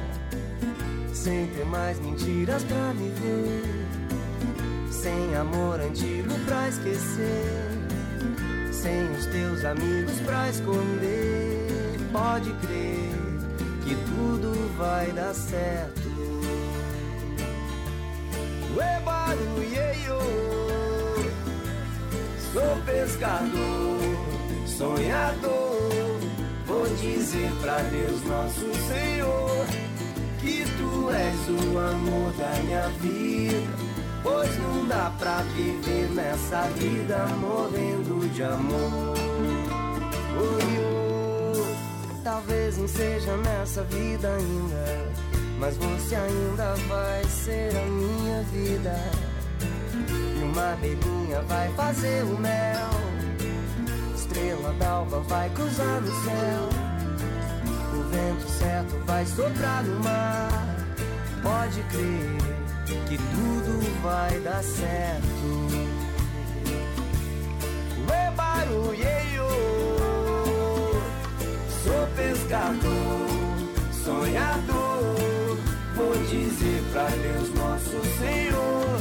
Sem ter mais mentiras pra me ver, sem amor antigo pra esquecer, sem os teus amigos pra esconder. Pode crer que tudo vai dar certo. Ué, barulheio, sou pescador, sonhador. Vou dizer pra Deus, nosso Senhor, tu és o amor da minha vida. Pois não dá pra viver nessa vida morrendo de amor. Oi, oh, talvez não seja nessa vida ainda, mas você ainda vai ser a minha vida. E uma abelhinha vai fazer o mel. Estrela d'alva vai cruzar no céu. O vento certo vai soprar no mar. Pode crer que tudo vai dar certo. Ué, barulheio, sou pescador, sonhador. Vou dizer pra Deus, nosso Senhor,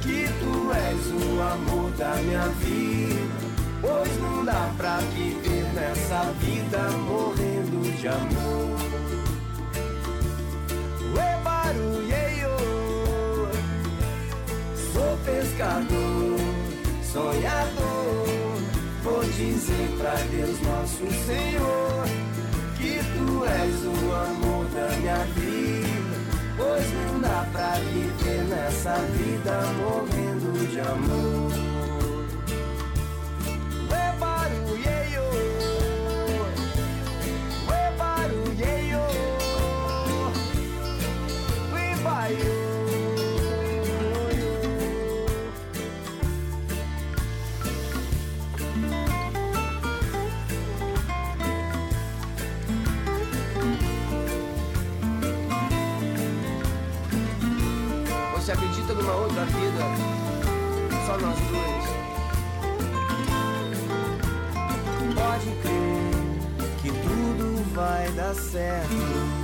que tu és o amor da minha vida. Pois não dá pra viver nessa vida morrendo de amor. Sou pescador, sonhador. Vou dizer pra Deus, nosso Senhor, que tu és o amor da minha vida. Pois não dá pra viver nessa vida morrendo de amor. Ué, barulheio, Você acredita numa outra vida? Só nós dois. Pode crer que tudo vai dar certo.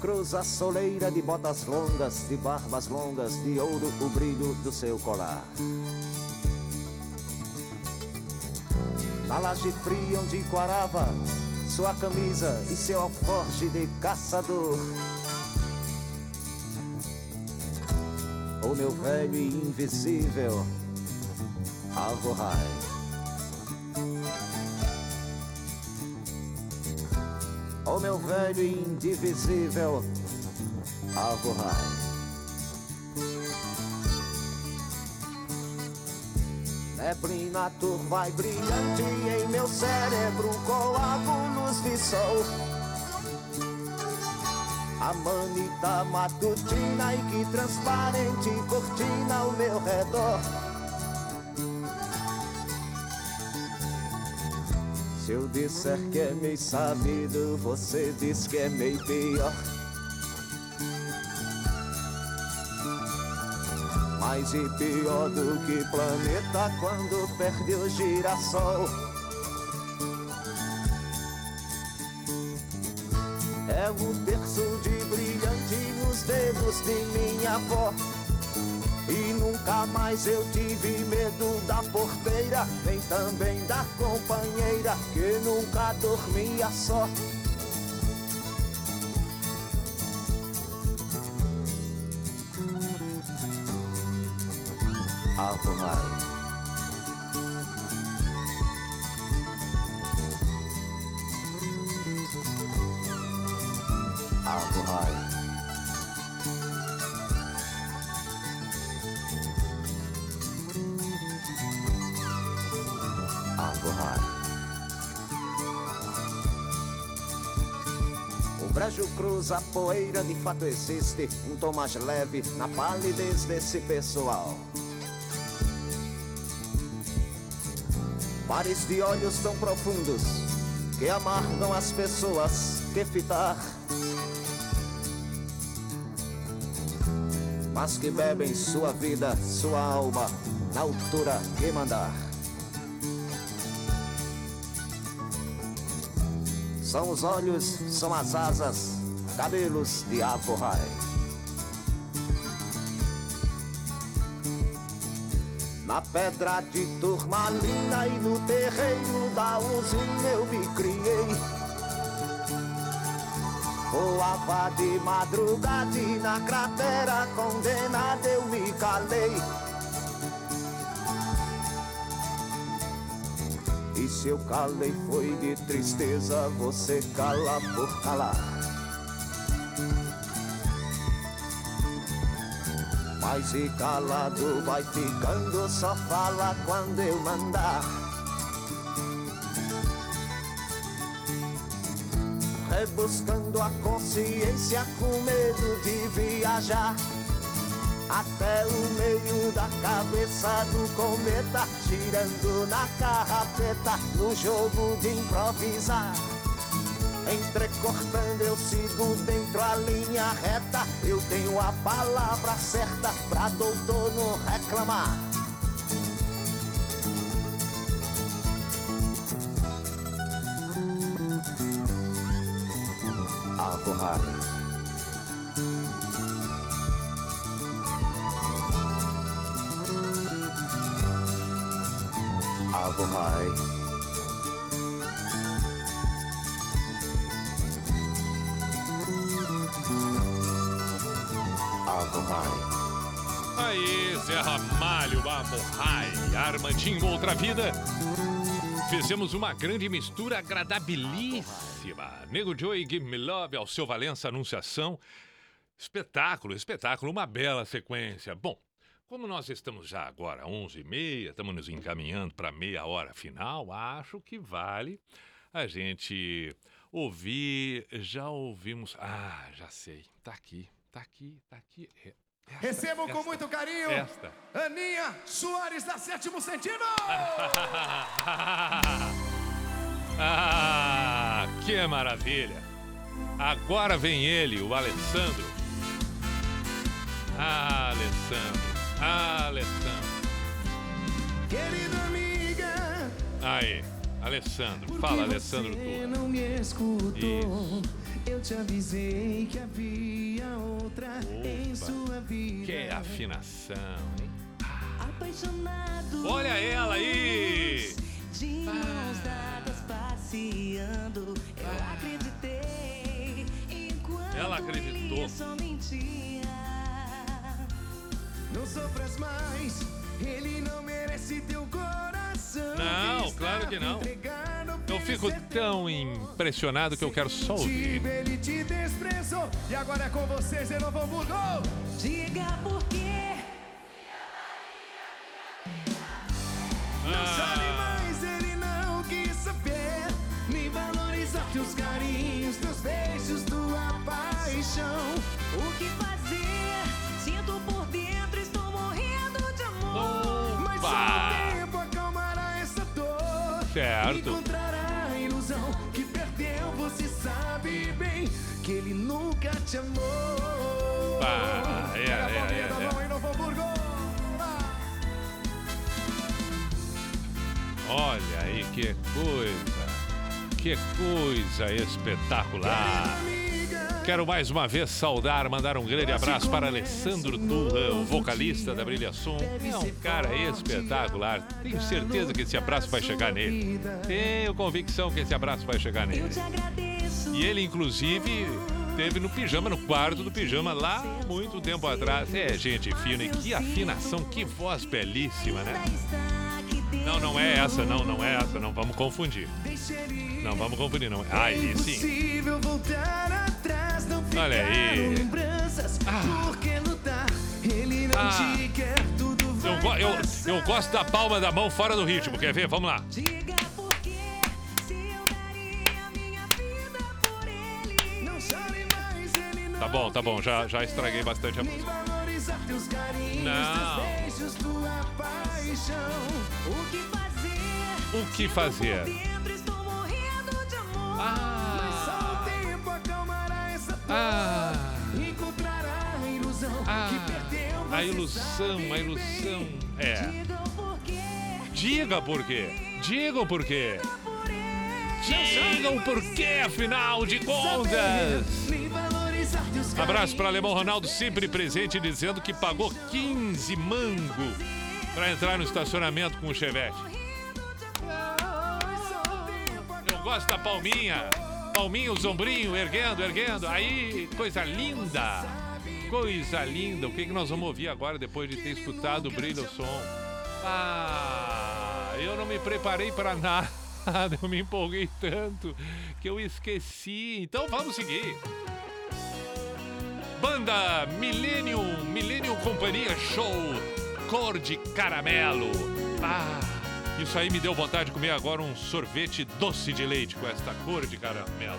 Cruza a soleira de botas longas, de barbas longas, de ouro o brilho do seu colar. Na laje fria onde quarava sua camisa e seu alforje de caçador. O meu velho e invisível Alvorrai. O meu velho e indivisível Alvorrai. Neblina turva e brilhante em meu cérebro, coágulos de sol. A manita matutina e que transparente cortina ao meu redor. Se eu disser que é meio sabido, você diz que é meio pior. Mais e pior do que planeta quando perde o girassol. É o terço de brilhante nos dedos de minha avó. E nunca mais eu tive medo da porteira, também da companheira que nunca dormia só. Alvorrai. Alvorrai. A poeira, de fato existe um tom mais leve na palidez desse pessoal. Mares de olhos tão profundos que amargam as pessoas que fitar. Mas que bebem sua vida, sua alma, na altura que mandar. São os olhos, são as asas, cabelos de Aporrai. Na pedra de turmalina e no terreiro da usina eu me criei. Voava de madrugada e na cratera condenada eu me calei. E se eu calei foi de tristeza, você cala por calar. Mas e calado vai ficando, só fala quando eu mandar. Rebuscando a consciência com medo de viajar. Até o meio da cabeça do cometa, girando na carrapeta, no jogo de improvisar. Entrecortando eu sigo dentro a linha reta. Eu tenho a palavra certa pra doutor não reclamar. Alvorrai Alvorrai Zé Ramalho, Amorrai, Armandinho, outra vida. Fizemos uma grande mistura agradabilíssima. Nego Joey, Give Me Love, ao seu Valença, Anunciação. Espetáculo, espetáculo, uma bela sequência. Bom, como nós estamos já agora 11h30, estamos nos encaminhando para meia hora final, acho que vale a gente ouvir. Já ouvimos. Ah, já sei. Tá aqui, tá aqui, tá aqui. É, esta, Recebam com muito carinho Esta. Aninha Soares da Sétimo Sentido! ah, que maravilha! Agora vem ele, o Alessandro. Ah, Alessandro. Ah, Alessandro. Querida amiga, Aí, Alessandro. Fala, Alessandro Você tu. não me escutou. Eu te avisei que havia outra em sua vida. Que afinação, hein? Apaixonado. Olha ela aí! De mãos dadas passeando, eu acreditei. Enquanto Ela acreditou. ele só mentia. Não sofras mais, ele não merece teu coração. Não, claro que não. Eu fico tão impressionado que eu quero só ouvir. Ele te desprezou e agora é com você, Zé Novo Hamburgo. Diga por quê. Não sabe mais, ele não quis saber. Nem valorizar teus carinhos, teus beijos, tua paixão. Certo. Encontrará a ilusão que perdeu, você sabe bem que ele nunca te amou. Ah, é, Olha a é, palminha é, da é. mão em Novo Hamburgo. Olha aí que coisa. Que coisa espetacular. Quero mais uma vez saudar, mandar um grande abraço para Alessandro Turra, o vocalista da Brilha Som. É um cara espetacular. Tenho certeza que esse abraço vai chegar nele. Tenho convicção que esse abraço vai chegar nele. E ele, inclusive, teve no pijama, no quarto do pijama, lá muito tempo atrás. É, gente fina, e que afinação, que voz belíssima, né? Não, não é essa, não, não é essa, não vamos confundir. Não vamos confundir, não. Aí sim. Olha aí. lembranças. Por que lutar? Ele não Ah. te quer, tudo vai Eu, eu, eu gosto da palma da mão fora do ritmo, quer ver? Vamos lá. Não chore mais, ele não Tá bom, tá bom, já, já estraguei bastante a música. Valorizar teus carinhos, Não. teus beijos, tua paixão. O que fazer? O que fazer? Dentro estou morrendo de amor. Ah. Mas só o tempo acalmará essa dor. Ah. Encontrará a ilusão que perdeu. A ilusão, a ilusão. bem. É. Diga o porquê. Diga por quê. Diga o porquê. Diga o porquê, afinal de contas. Teus Abraço para Alemão Ronaldo, sempre presente, dizendo que pagou 15 mango para entrar no estacionamento com o Chevette. Eu gosto da palminha. Palminha, o sombrinho, erguendo, erguendo. Aí, coisa linda. Coisa linda. O que, que nós vamos ouvir agora, depois de ter escutado o brilho som? Ah, eu não me preparei para nada. Eu me empolguei tanto que eu esqueci. Então vamos seguir. Banda Millennium, Millennium Companhia Show, cor de caramelo. Ah, isso aí me deu vontade de comer agora um sorvete doce de leite com esta cor de caramelo.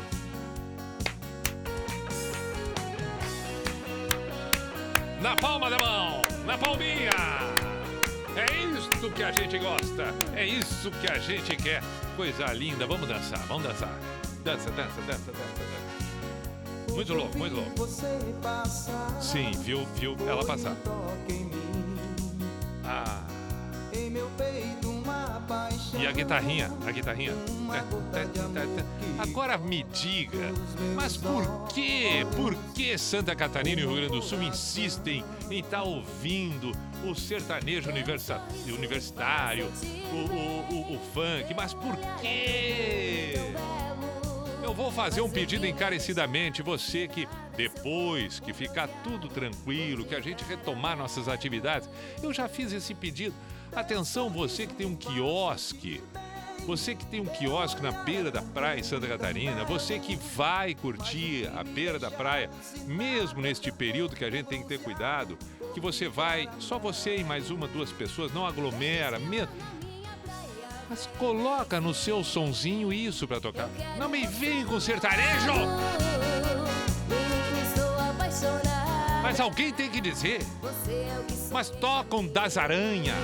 Na palma da mão, na palminha. É isso que a gente gosta, é isso que a gente quer. Coisa linda, vamos dançar, vamos dançar. Dança, dança, dança, dança, dança. Muito louco, muito louco. Sim, viu, viu ela passar. Ah, e a guitarrinha, a guitarrinha. Agora me diga, mas por que, por que Santa Catarina e o Rio Grande do Sul insistem em estar ouvindo o sertanejo universi- universitário, o, o, o, o funk? Mas por quê? Eu vou fazer um pedido encarecidamente. Você que, depois que ficar tudo tranquilo, que a gente retomar nossas atividades, eu já fiz esse pedido. Atenção, você que tem um quiosque. Você que tem um quiosque na beira da praia em Santa Catarina, você que vai curtir a beira da praia, mesmo neste período que a gente tem que ter cuidado, que você vai, só você e mais uma, duas pessoas, não aglomera, mesmo. Mas coloca no seu sonzinho isso pra tocar. Não me vem com sertanejo! Mas alguém tem que dizer. Mas tocam Das Aranha,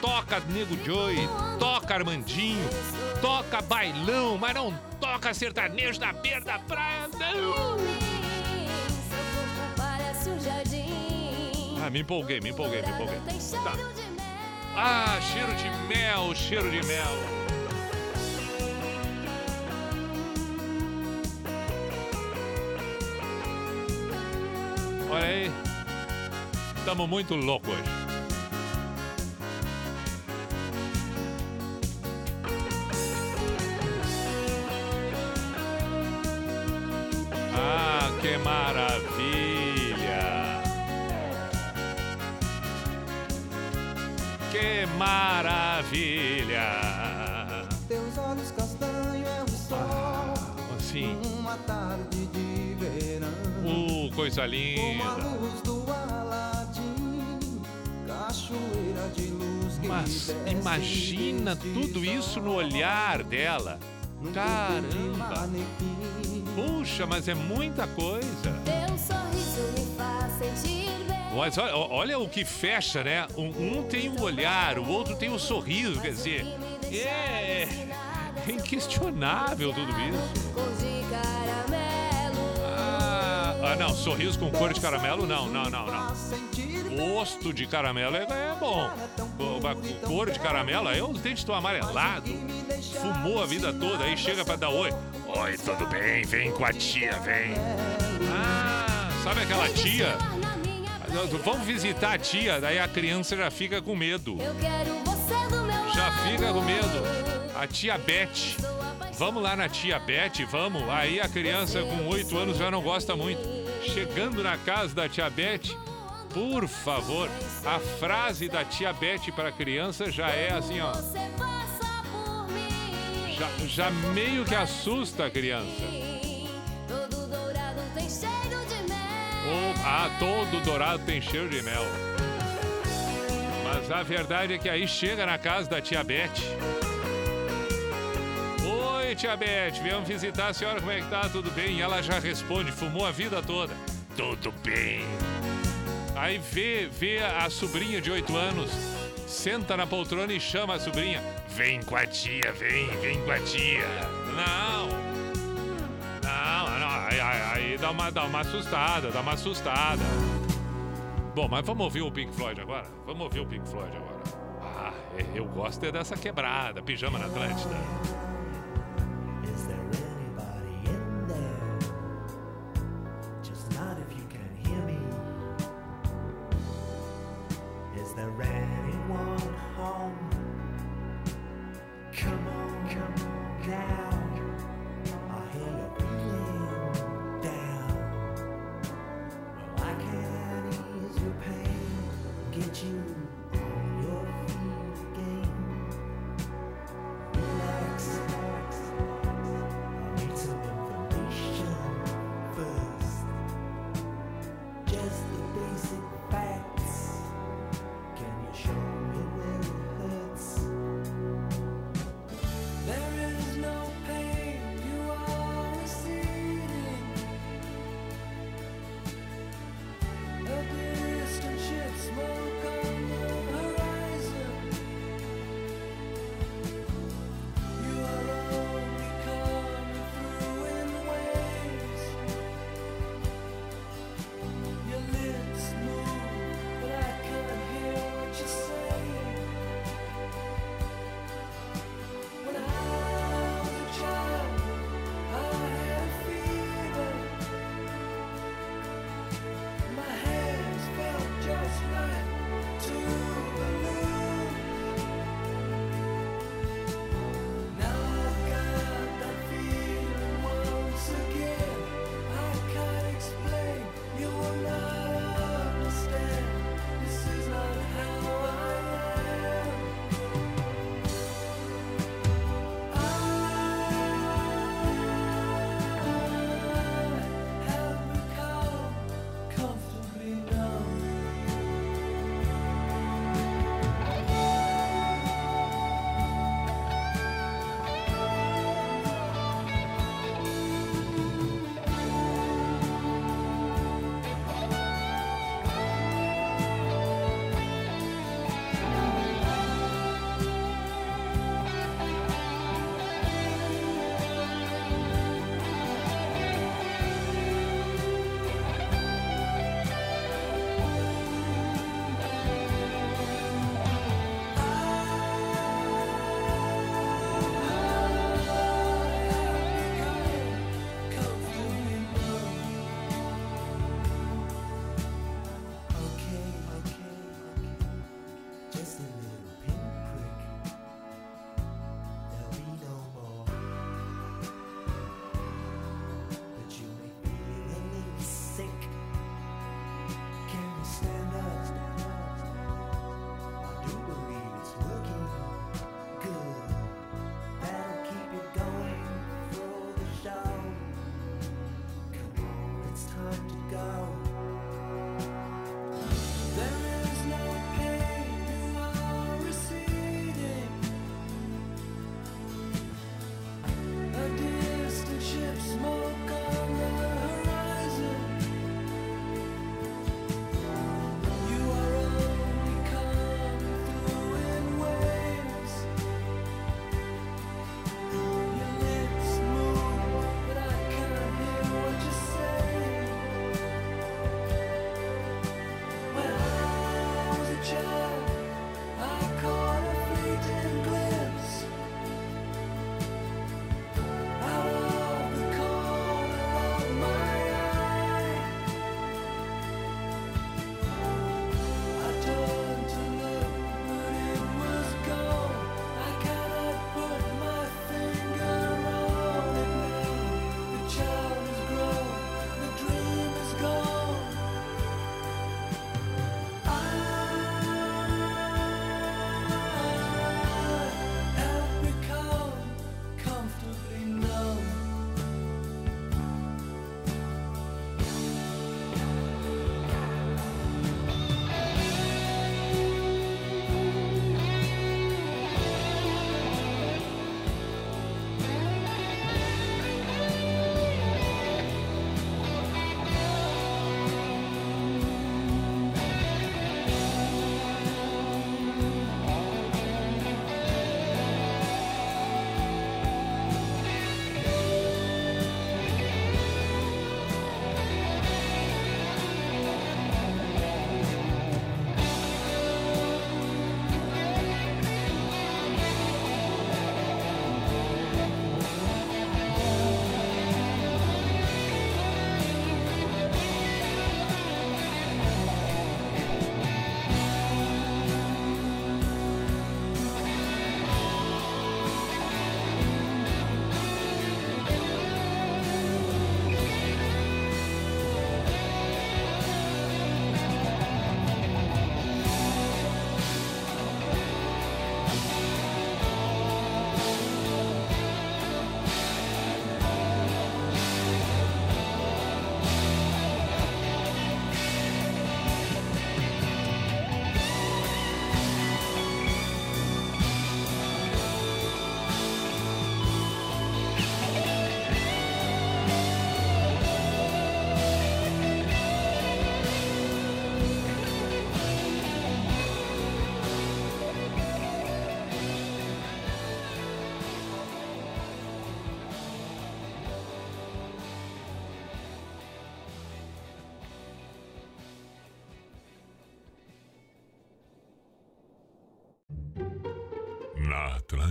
toca Nego Joy, toca Armandinho, toca bailão, mas não toca sertanejo na beira da praia, não! Ah, me empolguei, me empolguei, me empolguei. Tá. Ah, cheiro de mel, cheiro de mel. Olha aí. Estamos muito loucos. Ah, que maravilha! Que maravilha! Teus olhos castanhos Sim. Uma tarde de verão. Uh, coisa linda. luz do Aladim, cachoeira de luz que Mas desce imagina tudo isso no olhar dela. Caramba! Puxa, mas é muita coisa. Olha, olha o que fecha, né? Um, um tem o olhar, o outro tem o sorriso, quer dizer, é inquestionável tudo isso. Ah, ah, não, sorriso com cor de caramelo, não, não, não, não. Gosto de caramelo é, é bom. Cor de caramelo, aí os dentes estão amarelados. Fumou a vida toda, aí chega pra dar oi. Oi, tudo bem? Vem com a tia, vem. Ah, sabe aquela tia? Vamos visitar a tia, daí a criança já fica com medo. Eu quero você do meu Já fica com medo. A tia Beth. Vamos lá na tia Beth, vamos. Aí a criança com 8 anos já não gosta muito. Chegando na casa da tia Beth, por favor, a frase da tia Beth para a criança já é assim, ó. Já, já meio que assusta a criança. Ah, todo dourado tem cheiro de mel. Mas a verdade é que aí chega na casa da tia Beth. Oi, tia Beth, viemos visitar a senhora, como é que tá? Tudo bem? E ela já responde, fumou a vida toda. Tudo bem. Aí vê, vê a sobrinha de 8 anos, senta na poltrona e chama a sobrinha. Vem com a tia, vem, vem com a tia. Não, dá, uma, dá uma assustada, dá uma assustada. Bom, mas vamos ouvir o Pink Floyd agora? Vamos ouvir o Pink Floyd agora. Ah, eu gosto é dessa quebrada, pijama na Atlântida.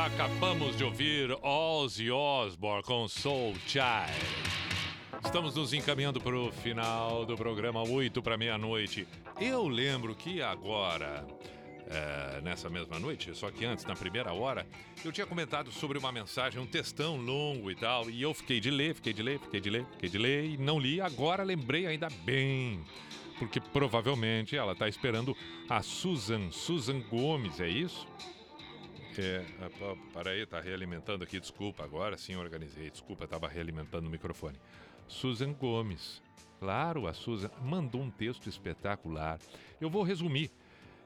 Acabamos de ouvir Ozzy Osbourne com Soul Child. Estamos nos encaminhando para o final do programa, 8 para meia-noite. Eu lembro que agora, é, nessa mesma noite, só que antes, na primeira hora, eu tinha comentado sobre uma mensagem, um textão longo e tal, e eu fiquei de ler, fiquei de ler, fiquei de ler, fiquei de ler e não li. Agora lembrei ainda bem, porque provavelmente ela está esperando a Susan, Susan Gomes, é isso? É, para aí, tá realimentando aqui, desculpa, agora sim organizei, desculpa, estava realimentando o microfone. Susan Gomes. Claro, a Susan mandou um texto espetacular. Eu vou resumir.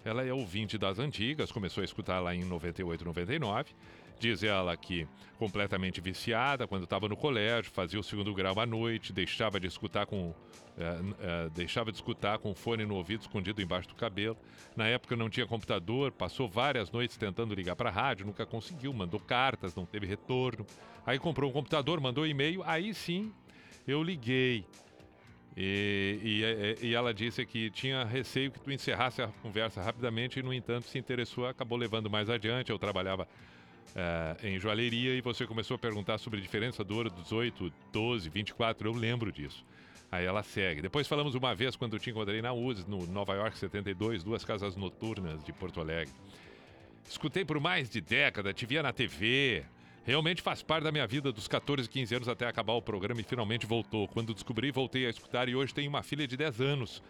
Ela é ouvinte das antigas, começou a escutar lá em 98, 99. Diz ela que completamente viciada, quando estava no colégio, fazia o segundo grau à noite, deixava de escutar com eh, eh, deixava de escutar com fone no ouvido escondido embaixo do cabelo. Na época não tinha computador, passou várias noites tentando ligar para a rádio, nunca conseguiu, mandou cartas, não teve retorno. Aí comprou um computador, mandou e-mail, aí sim eu liguei. E, e- e ela disse que tinha receio que tu encerrasse a conversa rapidamente e, no entanto, se interessou, acabou levando mais adiante. Eu trabalhava eh, em joalheria e você começou a perguntar sobre a diferença do ouro 18, 12, 24. Eu lembro disso. Aí ela segue. Depois falamos uma vez quando eu te encontrei na USE, no Nova York 72, duas casas noturnas de Porto Alegre. Escutei por mais de década, te via na TV. Realmente faz parte da minha vida dos 14, 15 anos até acabar o programa e finalmente voltou. Quando descobri, voltei a escutar e hoje tenho uma filha de 10 anos.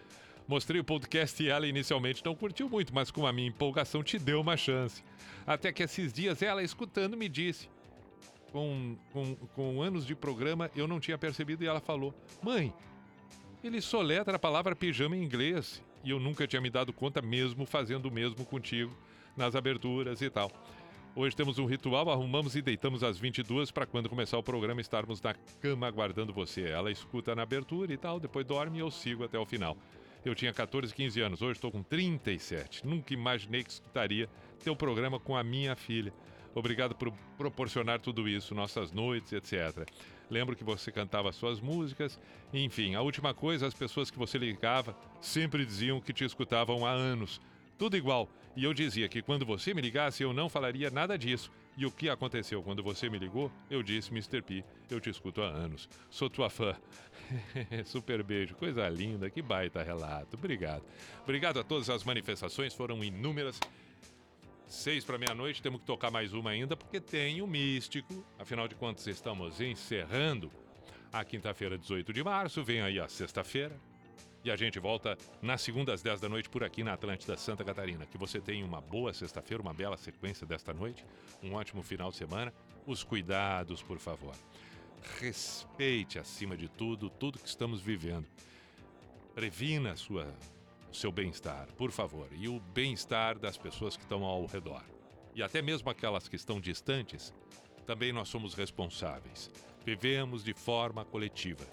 Mostrei o podcast e ela inicialmente não curtiu muito, mas com a minha empolgação te deu uma chance. Até que esses dias ela, escutando, me disse. Com, com, com anos de programa, eu não tinha percebido e ela falou: Mãe, ele soletra a palavra pijama em inglês e eu nunca tinha me dado conta, mesmo fazendo o mesmo contigo nas aberturas e tal. Hoje temos um ritual, arrumamos e deitamos às 22 para quando começar o programa estarmos na cama aguardando você. Ela escuta na abertura e tal, depois dorme e eu sigo até o final. Eu tinha 14, 15 anos, hoje estou com 37. Nunca imaginei que escutaria teu programa com a minha filha. Obrigado por proporcionar tudo isso, nossas noites, etc. Lembro que você cantava suas músicas. Enfim, a última coisa, as pessoas que você ligava sempre diziam que te escutavam há anos. Tudo igual. E eu dizia que quando você me ligasse, eu não falaria nada disso. E o que aconteceu quando você me ligou? Eu disse, Mr. P, eu te escuto há anos. Sou tua fã. Super beijo, coisa linda, que baita relato. Obrigado. Obrigado a todas as manifestações, foram inúmeras. Seis para meia-noite, temos que tocar mais uma ainda, porque tem o Místico. Afinal de contas, estamos encerrando a quinta-feira, 18 de março. Vem aí a sexta-feira. E a gente volta na segunda às 10 da noite por aqui na Atlântida Santa Catarina. Que você tenha uma boa sexta-feira, uma bela sequência desta noite, um ótimo final de semana. Os cuidados, por favor. Respeite, acima de tudo, tudo que estamos vivendo. Previna a sua, o seu bem-estar, por favor, e o bem-estar das pessoas que estão ao redor. E até mesmo aquelas que estão distantes, também nós somos responsáveis. Vivemos de forma coletiva.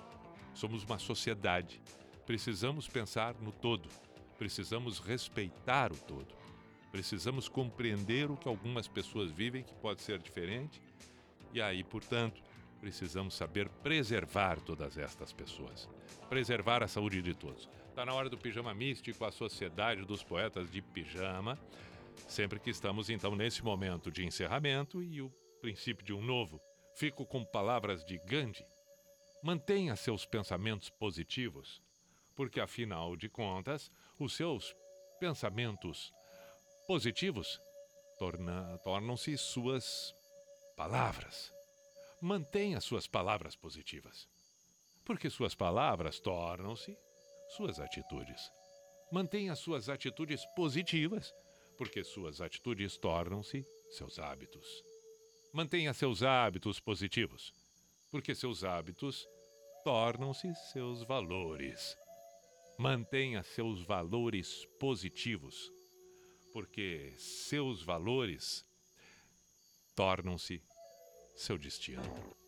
Somos uma sociedade. Precisamos pensar no todo. Precisamos respeitar o todo. Precisamos compreender o que algumas pessoas vivem que pode ser diferente. E aí, portanto, precisamos saber preservar todas estas pessoas. Preservar a saúde de todos. Está na hora do pijama místico, a sociedade dos poetas de pijama. Sempre que estamos, então, nesse momento de encerramento e o princípio de um novo, fico com palavras de Gandhi. Mantenha seus pensamentos positivos, porque afinal de contas, os seus pensamentos positivos torna- tornam-se suas palavras. Mantenha suas palavras positivas, porque suas palavras tornam-se suas atitudes. Mantenha suas atitudes positivas, porque suas atitudes tornam-se seus hábitos. Mantenha seus hábitos positivos, porque seus hábitos tornam-se seus valores. Mantenha seus valores positivos, porque seus valores tornam-se seu destino.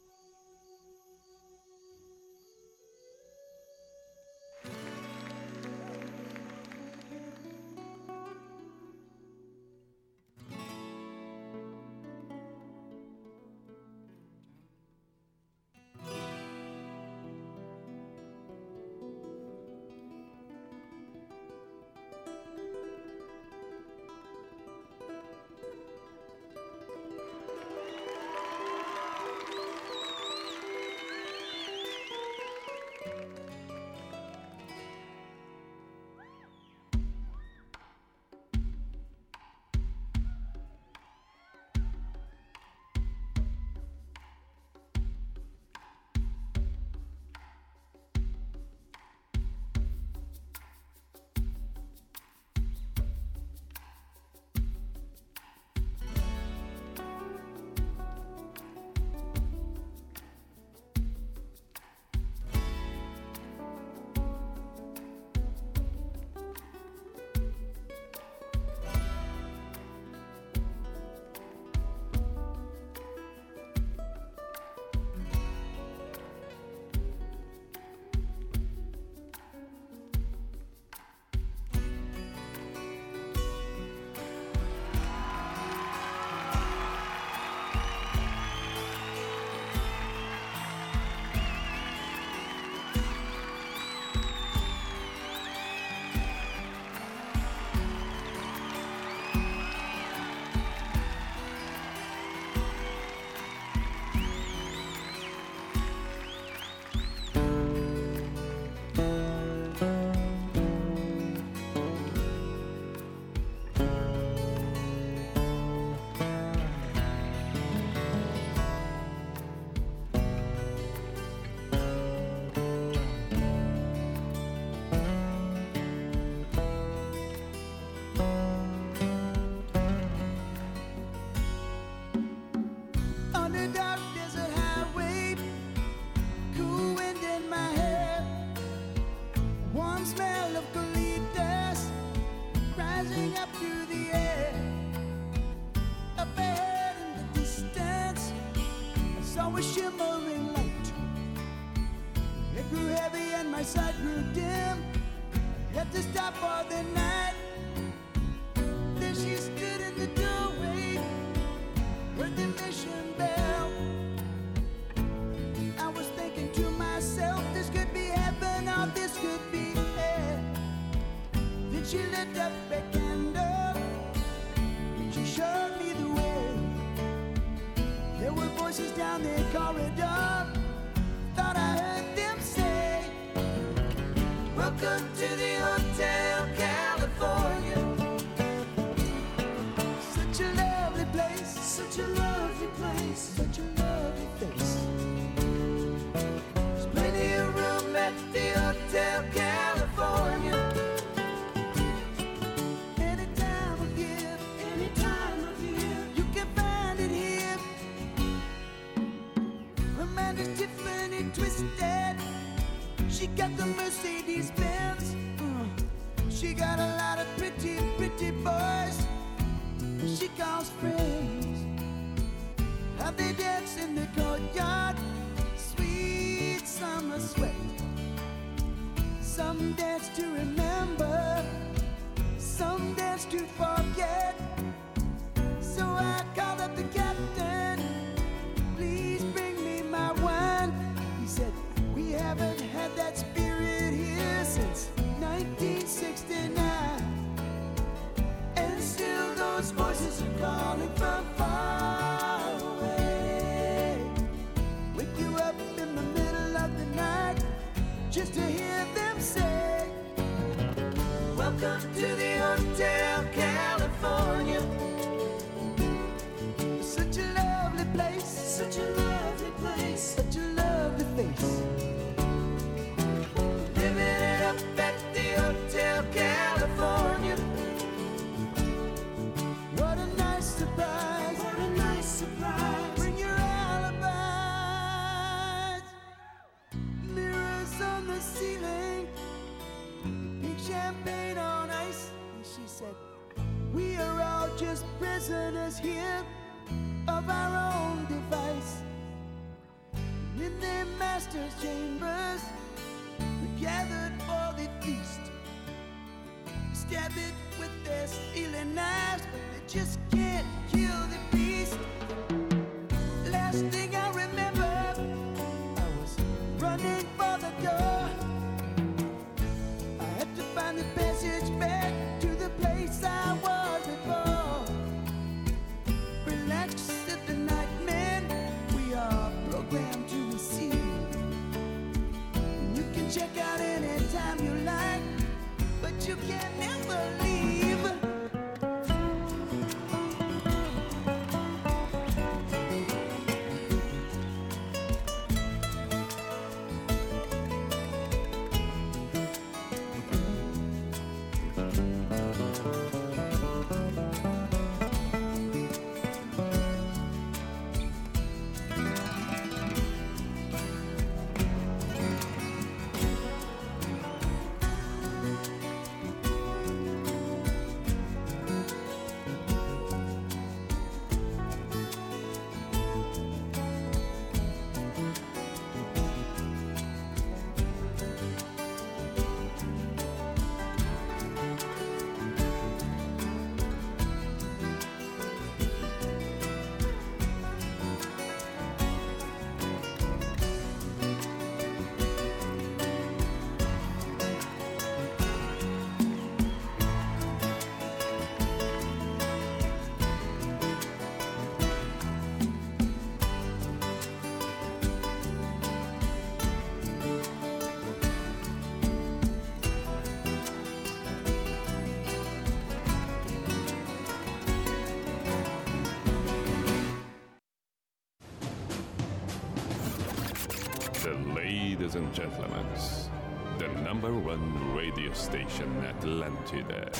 station Atlantide.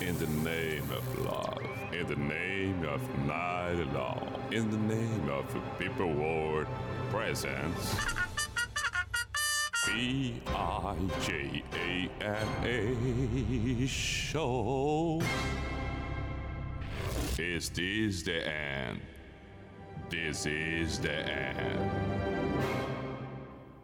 In the name of love, in the name of night long, in the name of people world presence. B-I-J-A-N-A show. Is this the end? This is the end.